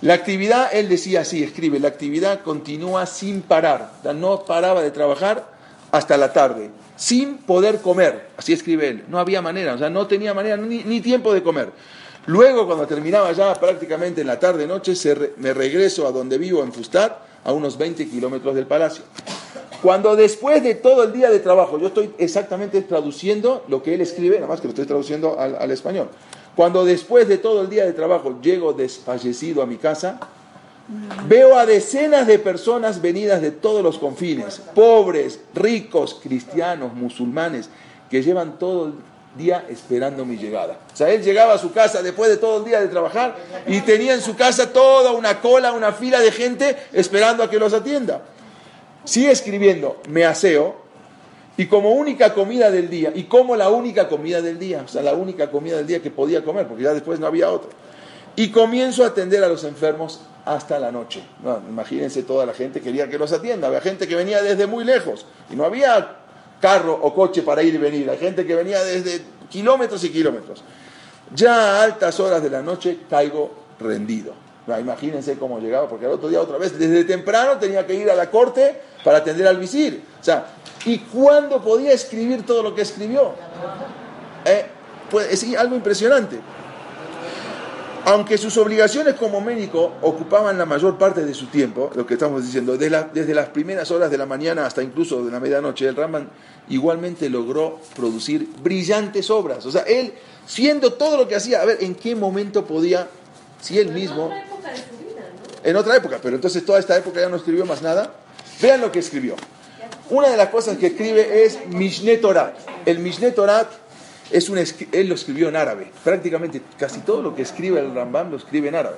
La actividad, él decía así, escribe, la actividad continúa sin parar, no paraba de trabajar hasta la tarde, sin poder comer, así escribe él, no había manera, o sea, no tenía manera ni tiempo de comer. Luego, cuando terminaba ya prácticamente en la tarde-noche, me regreso a donde vivo, en Fustat, a unos 20 kilómetros del palacio. Cuando después de todo el día de trabajo, yo estoy exactamente traduciendo lo que él escribe, nada más que lo estoy traduciendo al, al español. Cuando después de todo el día de trabajo llego desfallecido a mi casa, veo a decenas de personas venidas de todos los confines, pobres, ricos, cristianos, musulmanes, que llevan todo día esperando mi llegada. O sea, él llegaba a su casa después de todo el día de trabajar y tenía en su casa toda una cola, una fila de gente esperando a que los atienda. Sigue escribiendo, me aseo, y como única comida del día, y como la única comida del día, o sea, la única comida del día que podía comer, porque ya después no había otra. Y comienzo a atender a los enfermos hasta la noche. imagínense toda la gente quería que los atienda. Había gente que venía desde muy lejos y no había carro o coche para ir y venir. Hay gente que venía desde kilómetros y kilómetros. Ya a altas horas de la noche caigo rendido. imagínense cómo llegaba, porque al otro día otra vez, desde temprano tenía que ir a la corte para atender al visir. O sea, ¿y cuándo podía escribir todo lo que escribió? Eh, pues, es algo impresionante. Aunque sus obligaciones como médico ocupaban la mayor parte de su tiempo, lo que estamos diciendo, desde, las primeras horas de la mañana hasta incluso de la medianoche, el Raman igualmente logró producir brillantes obras. O sea, él, siendo todo lo que hacía, a ver, ¿en qué momento podía, si él mismo... En otra época de su vida, ¿no? En otra época, pero entonces toda esta época ya no escribió más nada. Vean lo que escribió. Una de las cosas que escribe es Mishneh Torah. El Mishneh Torah es un, él lo escribió en árabe. Prácticamente casi todo lo que escribe el Rambam lo escribe en árabe.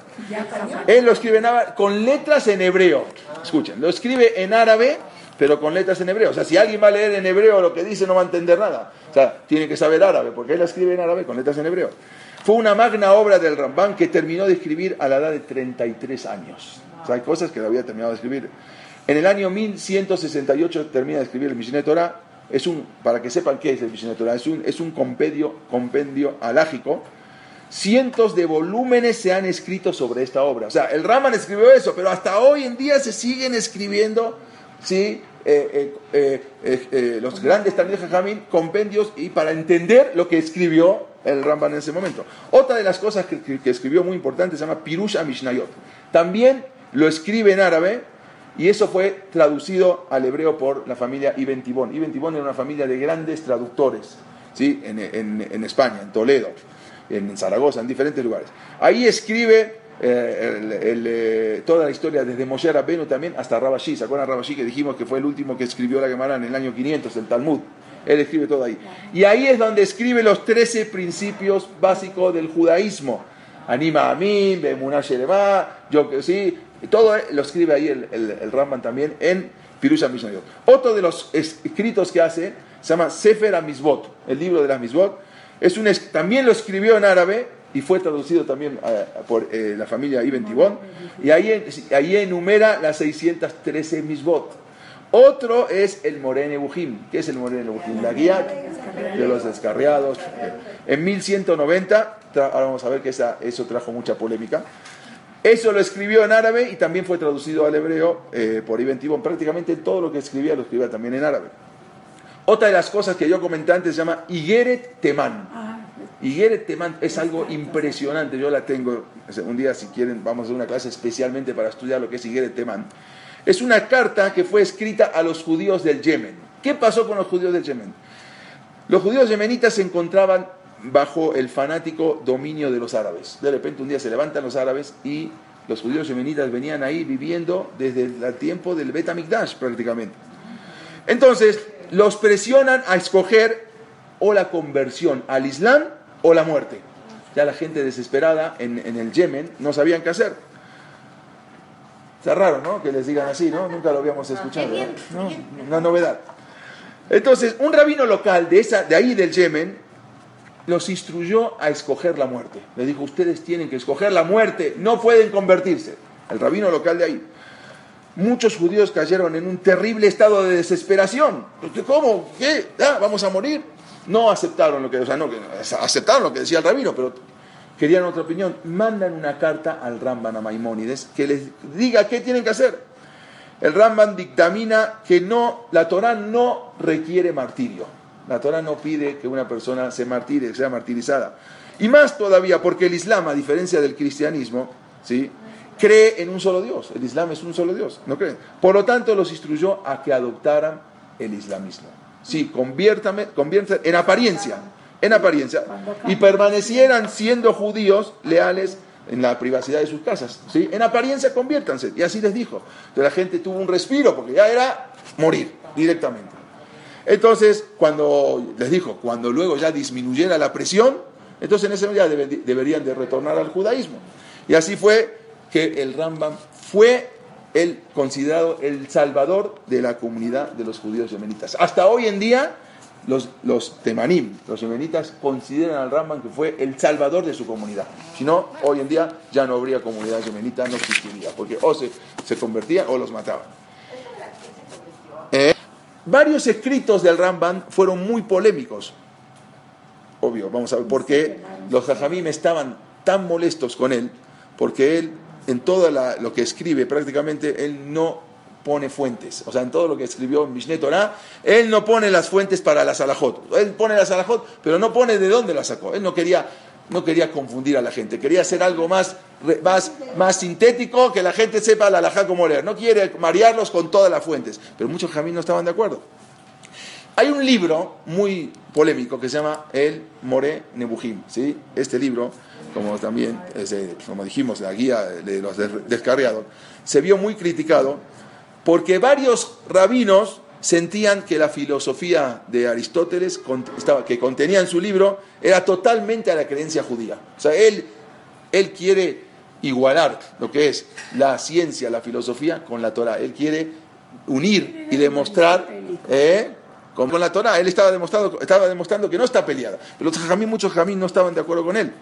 Él lo escribe en árabe con letras en hebreo. Escuchen, lo escribe en árabe, pero con letras en hebreo. O sea, si alguien va a leer en hebreo lo que dice, no va a entender nada. O sea, tiene que saber árabe, porque él lo escribe en árabe con letras en hebreo. Fue una magna obra del Rambam que terminó de escribir a la edad de 33 años. O sea, hay cosas que lo había terminado de escribir. En el año 1168 termina de escribir el Mishneh Torah es un, para que sepan qué es el Mishneh es un, es un compendio, compendio alágico. Cientos de volúmenes se han escrito sobre esta obra. O sea, el Raman escribió eso, pero hasta hoy en día se siguen escribiendo ¿sí? Eh, eh, eh, los grandes también Jamín, compendios y para entender lo que escribió el Ramban en ese momento. Otra de las cosas que, que escribió muy importante se llama Pirush Mishnayot. También lo escribe en árabe y eso fue traducido al hebreo por la familia Ibn Tibón. Ibn Tibón era una familia de grandes traductores ¿sí? en, España, en Toledo, en Zaragoza, en diferentes lugares. Ahí escribe eh, eh, toda la historia desde Moshe Rabbenu también hasta Rabashi. ¿Se acuerdan Rabashi que dijimos que fue el último que escribió la Gemara en el año 500, el Talmud? Él escribe todo ahí. Y ahí es donde escribe los 13 principios básicos del judaísmo. Anima a mí, yo que sí, todo lo escribe ahí el, el, Ramban también en Pirusha Mishnayot. Otro de los escritos que hace se llama Sefer Amizbot, el libro de las Misbot. Es un, también lo escribió en árabe y fue traducido también eh, por eh, la familia Ibn Tibón. Y ahí, ahí enumera las 613 Misbot. Otro es el Morene Bujim. ¿Qué es el Morene Bujim? La guía de los descarriados. En 1190, ahora vamos a ver que eso trajo mucha polémica. Eso lo escribió en árabe y también fue traducido al hebreo eh, por Ibn Tibon. Prácticamente todo lo que escribía lo escribía también en árabe. Otra de las cosas que yo comenté antes se llama Igeret Teman. Igeret Teman es algo impresionante. Yo la tengo. Un día, si quieren, vamos a hacer una clase especialmente para estudiar lo que es Igeret Teman. Es una carta que fue escrita a los judíos del Yemen. ¿Qué pasó con los judíos del Yemen? Los judíos yemenitas se encontraban bajo el fanático dominio de los árabes. De repente un día se levantan los árabes y los judíos yemenitas venían ahí viviendo desde el tiempo del Bet prácticamente. Entonces los presionan a escoger o la conversión al Islam o la muerte. Ya la gente desesperada en, el Yemen no sabían qué hacer. Está raro, ¿no? Que les digan así, ¿no? Nunca lo habíamos escuchado. ¿no? Una novedad. Entonces, un rabino local de, esa, de ahí del Yemen los instruyó a escoger la muerte. Le dijo, ustedes tienen que escoger la muerte, no pueden convertirse. El rabino local de ahí. Muchos judíos cayeron en un terrible estado de desesperación. ¿Cómo? ¿Qué? ¿Ah, ¿Vamos a morir? No aceptaron lo que, no, aceptaron lo que decía el rabino, pero querían otra opinión. Mandan una carta al Ramban a Maimónides que les diga qué tienen que hacer. El Ramban dictamina que no, la Torah no requiere martirio. La Torah no pide que una persona se martire, sea martirizada. Y más todavía porque el Islam, a diferencia del cristianismo, ¿sí? cree en un solo Dios. El Islam es un solo Dios, ¿no creen? Por lo tanto, los instruyó a que adoptaran el islamismo. Sí, conviértame, en apariencia, en apariencia, y permanecieran siendo judíos leales en la privacidad de sus casas. ¿sí? En apariencia conviértanse. Y así les dijo. Entonces la gente tuvo un respiro porque ya era morir directamente. Entonces, cuando les dijo, cuando luego ya disminuyera la presión, entonces en ese momento ya deberían de retornar al judaísmo. Y así fue que el Rambam fue el considerado el salvador de la comunidad de los judíos yemenitas. Hasta hoy en día, los, los temanim, los yemenitas, consideran al Rambam que fue el salvador de su comunidad. Si no, hoy en día ya no habría comunidad yemenita, no existiría, porque o se, se convertían o los mataban. Varios escritos del Ramban fueron muy polémicos. Obvio, vamos a ver por qué los jajamim estaban tan molestos con él, porque él, en todo lo que escribe, prácticamente él no pone fuentes. O sea, en todo lo que escribió Mishneh Torah, él no pone las fuentes para las alajot. Él pone las alajot, pero no pone de dónde las sacó. Él no quería, no quería confundir a la gente, quería hacer algo más, más, más sintético, que la gente sepa la alajá como leer. No quiere marearlos con todas las fuentes. Pero muchos jajamim no estaban de acuerdo. Hay un libro muy polémico que se llama El More Nebuhim. ¿sí? Este libro, como también, como dijimos, la guía de los descarriados, se vio muy criticado porque varios rabinos sentían que la filosofía de Aristóteles, que contenía en su libro, era totalmente a la creencia judía. O sea, él, él quiere igualar lo que es la ciencia, la filosofía con la Torah. Él quiere unir y demostrar, ¿eh? como con la Torah, él estaba demostrando, estaba demostrando que no está peleada. Pero los jamín, muchos jamín no estaban de acuerdo con él.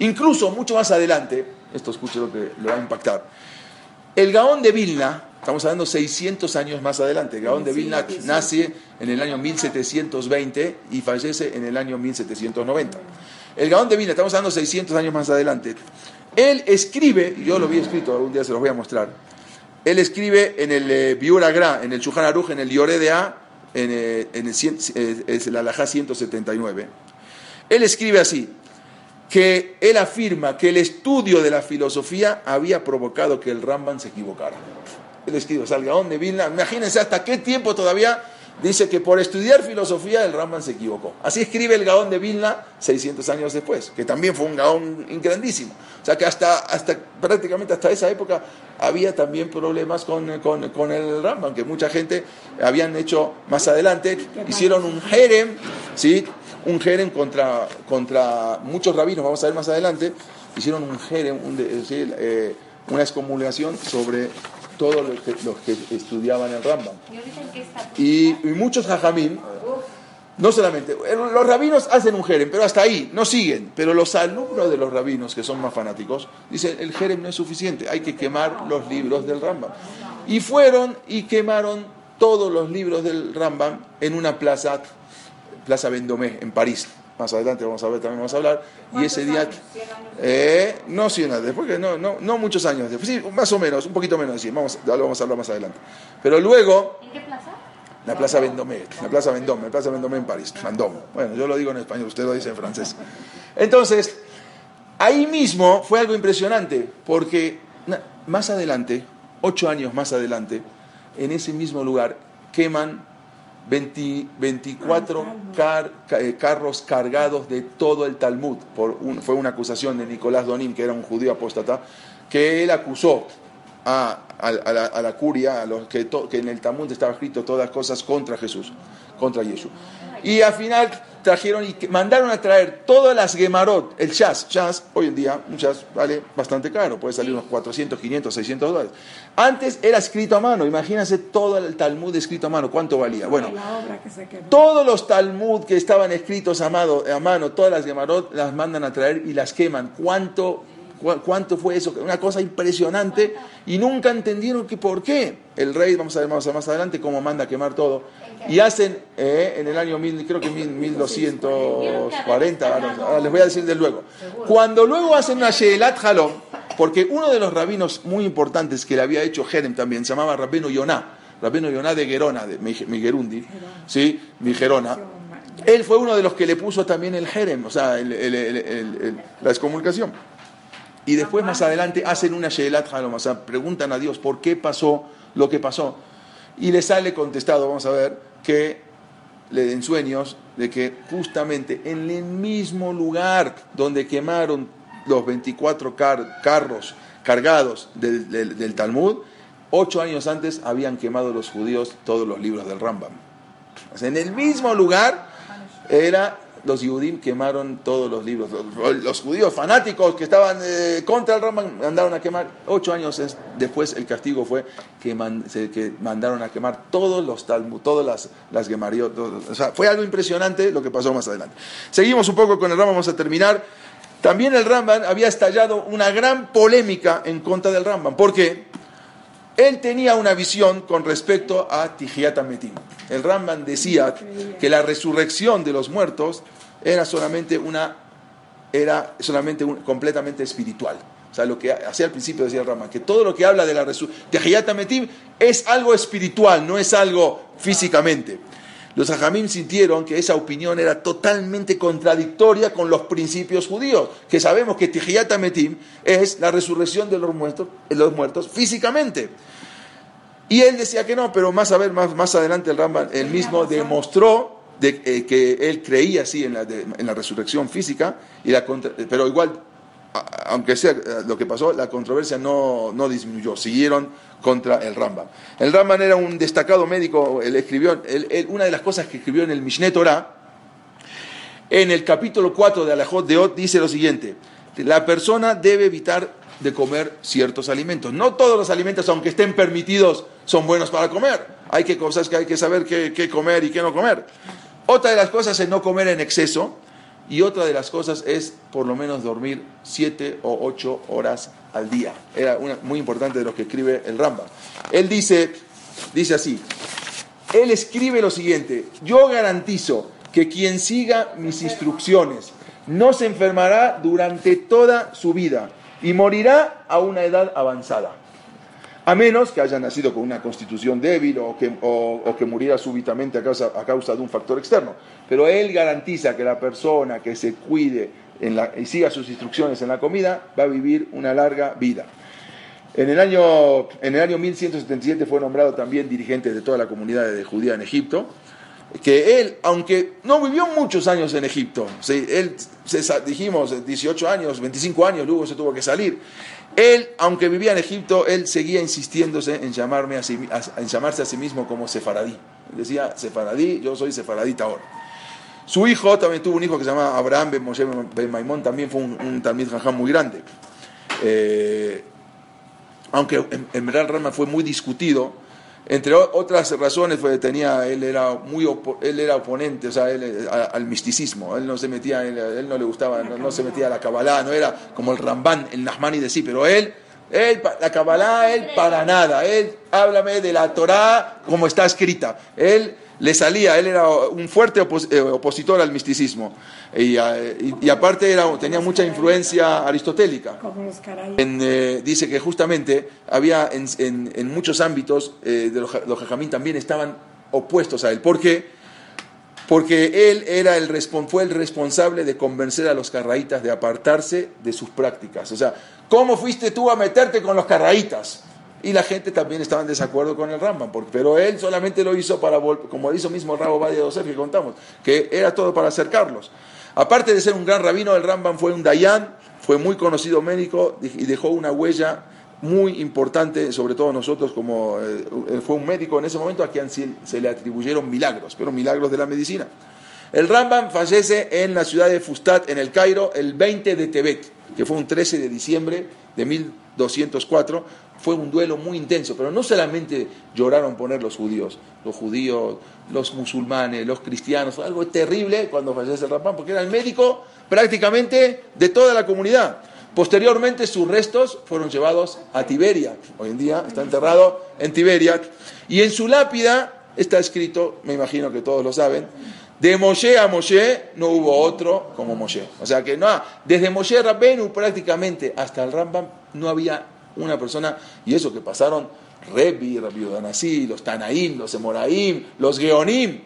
Incluso mucho más adelante, esto escuche lo que le va a impactar, el Gaón de Vilna, estamos hablando 600 años más adelante, el Gaón de Vilna nace en el año 1720 y fallece en el año 1790. El Gaón de Vilna, estamos hablando 600 años más adelante, él escribe, yo lo vi escrito, algún día se los voy a mostrar, él escribe en el eh, Biuragra, en el Shuhan Aruj, en el Yoredea, en, eh, en el, eh, es el Alajá 179. Él escribe así, que él afirma que el estudio de la filosofía había provocado que el Ramban se equivocara. Él escribe, salga de Vilna, imagínense hasta qué tiempo todavía dice que por estudiar filosofía el Ramban se equivocó. Así escribe el Gaón de Vilna 600 años después, que también fue un Gaón grandísimo. O sea que hasta, hasta prácticamente hasta esa época había también problemas con, con, con el Ramban, que mucha gente habían hecho más adelante, hicieron un jerem, ¿sí? un jerem contra, contra muchos rabinos, vamos a ver más adelante, hicieron un jerem, eh, una excomulgación sobre todos los que, estudiaban el Rambam. Y, muchos hajamim, no solamente, los rabinos hacen un jerem, pero hasta ahí, no siguen. Pero los alumnos de los rabinos, que son más fanáticos, dicen, el jerem no es suficiente, hay que quemar los libros del Rambam. Y fueron y quemaron todos los libros del Rambam en una plaza, Plaza Vendomé, en París. Más adelante vamos a ver, también vamos a hablar. Y ese día, eh, no 100 años, después, no, no, no muchos años después, sí, más o menos, un poquito menos, sí, vamos, lo vamos a hablar más adelante. Pero luego... ¿En qué plaza? La Plaza Vendomé, la Plaza Vendôme, la Plaza Vendomé en París, Vendôme. Bueno, yo lo digo en español, usted lo dice en francés. Entonces, ahí mismo fue algo impresionante, porque más adelante, ocho años más adelante, en ese mismo lugar, queman 24 eh, carros cargados de todo el Talmud. Por fue una acusación de Nicolás Donim, que era un judío apóstata, que él acusó a, la, curia, a los que, que, en el Talmud estaba escrito todas las cosas contra Jesús, contra Yeshua. Y al final trajeron y mandaron a traer todas las Gemarot, el Shas. Shas, hoy en día, un Shas vale bastante caro, puede salir unos 400, 500, 600 dólares. Antes era escrito a mano, imagínense todo el Talmud escrito a mano, ¿cuánto valía? Bueno, todos los Talmud que estaban escritos a mano, a mano, todas las Gemarot las mandan a traer y las queman. ¿Cuánto ¿Cuánto fue eso? Una cosa impresionante y nunca entendieron que por qué. El rey, vamos a ver más, adelante cómo manda quemar todo. Y hacen eh, en el año, mil, creo que 1240, ahora les voy a decir de luego. Cuando luego hacen una Sheelat Halom, porque uno de los rabinos muy importantes que le había hecho Jerem también, se llamaba Rabino Yoná, Rabino Yoná de Gerona, de Migerundi, ¿sí? Migerona. Él fue uno de los que le puso también el Jerem, o sea, la excomulgación. Y después más adelante hacen una Sheelat Halom, o sea, preguntan a Dios por qué pasó lo que pasó. Y le sale contestado, vamos a ver, que le den sueños de que justamente en el mismo lugar donde quemaron los 24 carros cargados del, Talmud, ocho años antes habían quemado los judíos todos los libros del Rambam. En el mismo lugar era los Yudim quemaron todos los libros. Los, judíos fanáticos que estaban eh, contra el Rambam mandaron a quemar. Ocho años después el castigo fue que, mandaron a quemar todos los Talmud, todas las, las Gemariot. o sea, fue algo impresionante lo que pasó más adelante. Seguimos un poco con el Rambam, vamos a terminar. También el Rambam había estallado una gran polémica en contra del Rambam. ¿Por qué? Él tenía una visión con respecto a Tijiat Ametim. El Rambam decía que la resurrección de los muertos era solamente una, era solamente completamente espiritual. O sea, lo que hacía al principio decía el Rambam, que todo lo que habla de la resurrección de Ametim es algo espiritual, no es algo físicamente. Los ajamim sintieron que esa opinión era totalmente contradictoria con los principios judíos, que sabemos que Tijiyat Ametim es la resurrección de los muertos, de los muertos físicamente. Y él decía que no, pero más, a ver, más, más adelante el Rambam, él mismo demostró de, eh, que él creía así en la, en la resurrección física, y la pero igual, aunque sea eh, lo que pasó, la controversia no, no disminuyó, siguieron contra el Rambam. El Rambam era un destacado médico, él escribió, una de las cosas que escribió en el Mishneh Torah, en el capítulo 4 de Alajot de Ot, dice lo siguiente, la persona debe evitar de comer ciertos alimentos. No todos los alimentos, aunque estén permitidos, son buenos para comer. Hay que cosas que hay que saber qué, comer y qué no comer. Otra de las cosas es no comer en exceso. Y otra de las cosas es por lo menos dormir siete o ocho horas al día. Era una, muy importante de lo que escribe el Ramba. Él dice, dice así, él escribe lo siguiente, yo garantizo que quien siga mis instrucciones no se enfermará durante toda su vida y morirá a una edad avanzada. A menos que haya nacido con una constitución débil o que, o, que muriera súbitamente a causa, a causa, de un factor externo. Pero él garantiza que la persona que se cuide en la, y siga sus instrucciones en la comida va a vivir una larga vida. En el, año, en el año 1177 fue nombrado también dirigente de toda la comunidad de judía en Egipto que él, aunque no vivió muchos años en Egipto, él, dijimos, 18 años, 25 años, luego se tuvo que salir. Él, aunque vivía en Egipto, él seguía insistiéndose en, llamarme a en llamarse a sí mismo como sefaradí. decía, sefaradí, yo soy sefaradita ahora. Su hijo también tuvo un hijo que se llama Abraham Ben Moshe Ben Maimón, también fue un, un Talmid muy grande. Eh, aunque en, en Rama fue muy discutido, entre otras razones, pues, tenía, él, era muy él era oponente o sea, al misticismo. Él no se metía, él, no le gustaba, no, se metía a la Kabbalah, no era como el Ramban, el Nahmani de sí, pero él Él, la Kabbalah, él para nada. Él, háblame de la Torah como está escrita. Él le salía, él era un fuerte eh, opositor al misticismo. Y, aparte era, tenía mucha influencia aristotélica. Eh, dice que justamente había en, muchos ámbitos de los, los jajamín también estaban opuestos a él. ¿Por qué? porque él era el, fue el responsable de convencer a los carraítas de apartarse de sus prácticas. O sea, ¿cómo fuiste tú a meterte con los carraítas? Y la gente también estaba en desacuerdo con el Rambam, pero él solamente lo hizo para, como hizo mismo Rabo Badia Yosef que contamos, que era todo para acercarlos. Aparte de ser un gran rabino, el Rambam fue un Dayan, fue muy conocido médico y dejó una huella muy importante, sobre todo nosotros, como eh, fue un médico en ese momento a quien se, le atribuyeron milagros, pero milagros de la medicina. El Rambam fallece en la ciudad de Fustat, en el Cairo, el 20 de Tebet, que fue un 13 de diciembre de 1204. Fue un duelo muy intenso, pero no solamente lloraron poner los judíos, los judíos, los musulmanes, los cristianos, algo terrible cuando fallece el Rambam, porque era el médico prácticamente de toda la comunidad. Posteriormente sus restos fueron llevados a Tiberia. Hoy en día está enterrado en Tiberia. Y en su lápida está escrito, me imagino que todos lo saben, de Moshe a Moshe no hubo otro como Moshe. O sea que no, desde Moshe Rabbenu prácticamente hasta el Rambam no había una persona, y eso que pasaron Rebi, Rabbi Danasí, los Tanaim, los Emoraim, los Geonim,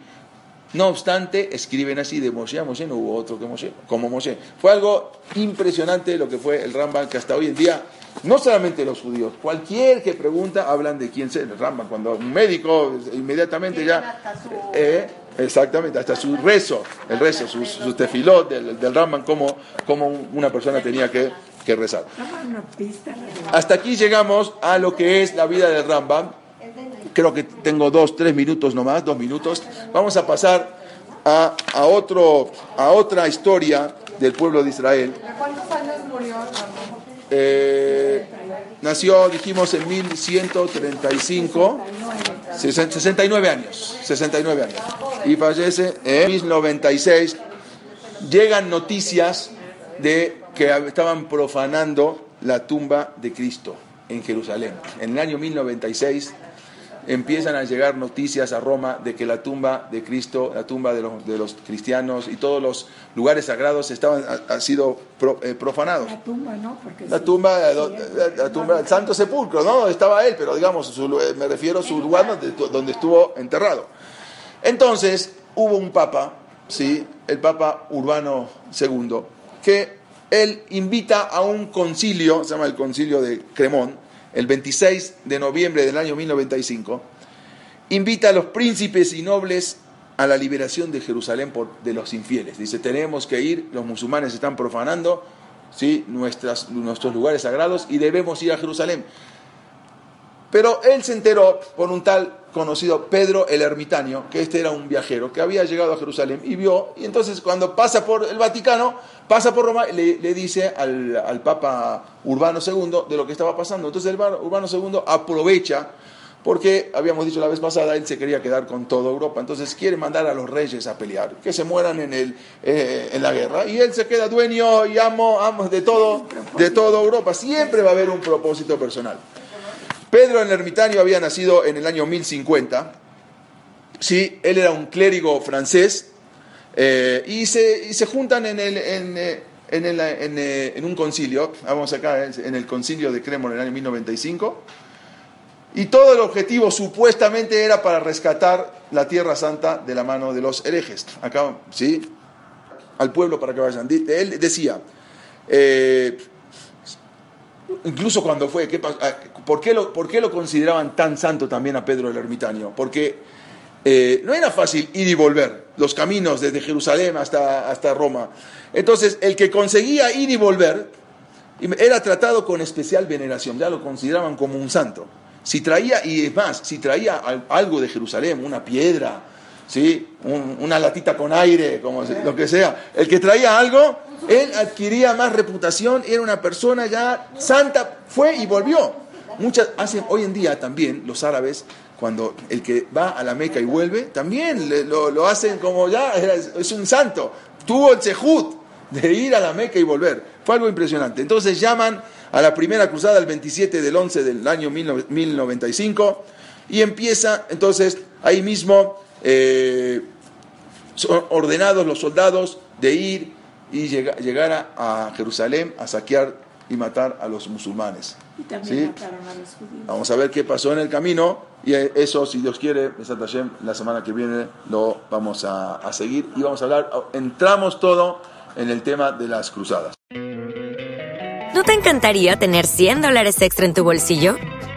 no obstante, escriben así de Moshe a Moshe, no hubo otro que Moshe, como Moshe. Fue algo impresionante lo que fue el Rambam, que hasta hoy en día, no solamente los judíos, cualquier que pregunta hablan de quién es el Rambam. Cuando un médico inmediatamente ya... Eh, exactamente, hasta su rezo, el rezo, su, tefilot del, del Rambam, como, como una persona tenía que, rezar. Hasta aquí llegamos a lo que es la vida del Rambam creo que tengo dos, tres minutos nomás, dos minutos. Vamos a pasar a, a, otro, a otra historia del pueblo de Israel. cuántos años murió? Eh, nació, dijimos, en 1135, 69 años, 69 años. Y fallece en 1096. Llegan noticias de que estaban profanando la tumba de Cristo en Jerusalén. En el año 1096 empiezan a llegar noticias a Roma de que la tumba de Cristo, la tumba de los, de los cristianos y todos los lugares sagrados estaban ha, sido eh, profanados. La tumba, ¿no? la tumba, la, tumba, el Santo Sepulcro, ¿no? Estaba él, pero digamos, eh, me refiero a su lugar donde, donde estuvo enterrado. Entonces, hubo un papa, ¿sí? El papa Urbano II, que él invita a un concilio, se llama el concilio de Cremón, el 26 de noviembre del año 1095, invita a los príncipes y nobles a la liberación de Jerusalén por, de los infieles. Dice, tenemos que ir, los musulmanes están profanando ¿sí? Nuestras, nuestros lugares sagrados y debemos ir a Jerusalén. Pero él se enteró por un tal conocido Pedro el Ermitaño, que este era un viajero que había llegado a Jerusalén y vio, y entonces cuando pasa por el Vaticano, pasa por Roma, le, le dice al, al, Papa Urbano II de lo que estaba pasando. Entonces el Urbano II aprovecha, porque habíamos dicho la vez pasada, él se quería quedar con toda Europa, entonces quiere mandar a los reyes a pelear, que se mueran en, el, eh, en la guerra, y él se queda dueño y amo, amo de todo, de toda Europa. Siempre va a haber un propósito personal. Pedro el ermitaño había nacido en el año 1050. Sí, él era un clérigo francés eh, y, se, se, juntan en, el, en, eh, eh, en, un concilio, vamos acá, en el concilio de Cremon en el año 1095, y todo el objetivo supuestamente era para rescatar la Tierra Santa de la mano de los herejes. Acá, ¿sí? Al pueblo para que vayan. Él decía, incluso cuando fue, ah, ¿por, qué lo, ¿por, qué lo, consideraban tan santo también a Pedro el ermitaño? Porque eh, no era fácil ir y volver, los caminos desde Jerusalén hasta, hasta Roma. Entonces, el que conseguía ir y volver era tratado con especial veneración, ya lo consideraban como un santo. Si traía, y es más, si traía algo de Jerusalén, una piedra, ¿sí? una latita con aire, como lo que sea, el que traía algo, él adquiría más reputación, era una persona ya santa, fue y volvió. Muchas hacen hoy en día también los árabes cuando el que va a la Meca y vuelve, también lo, hacen como ya es un santo. Tuvo el sejud de ir a la Meca y volver. Fue algo impresionante. Entonces llaman a la primera cruzada el 27 del 11 del año 1095 y empieza entonces ahí mismo eh, son ordenados los soldados de ir y llegar, a, Jerusalén a saquear y matar a los musulmanes. Y también mataron a los judíos. Vamos a ver qué pasó en el camino y eso, si Dios quiere, la semana que viene lo vamos a, a seguir y vamos a hablar, entramos todo en el tema de las cruzadas. ¿No te encantaría tener 100 dólares extra en tu bolsillo?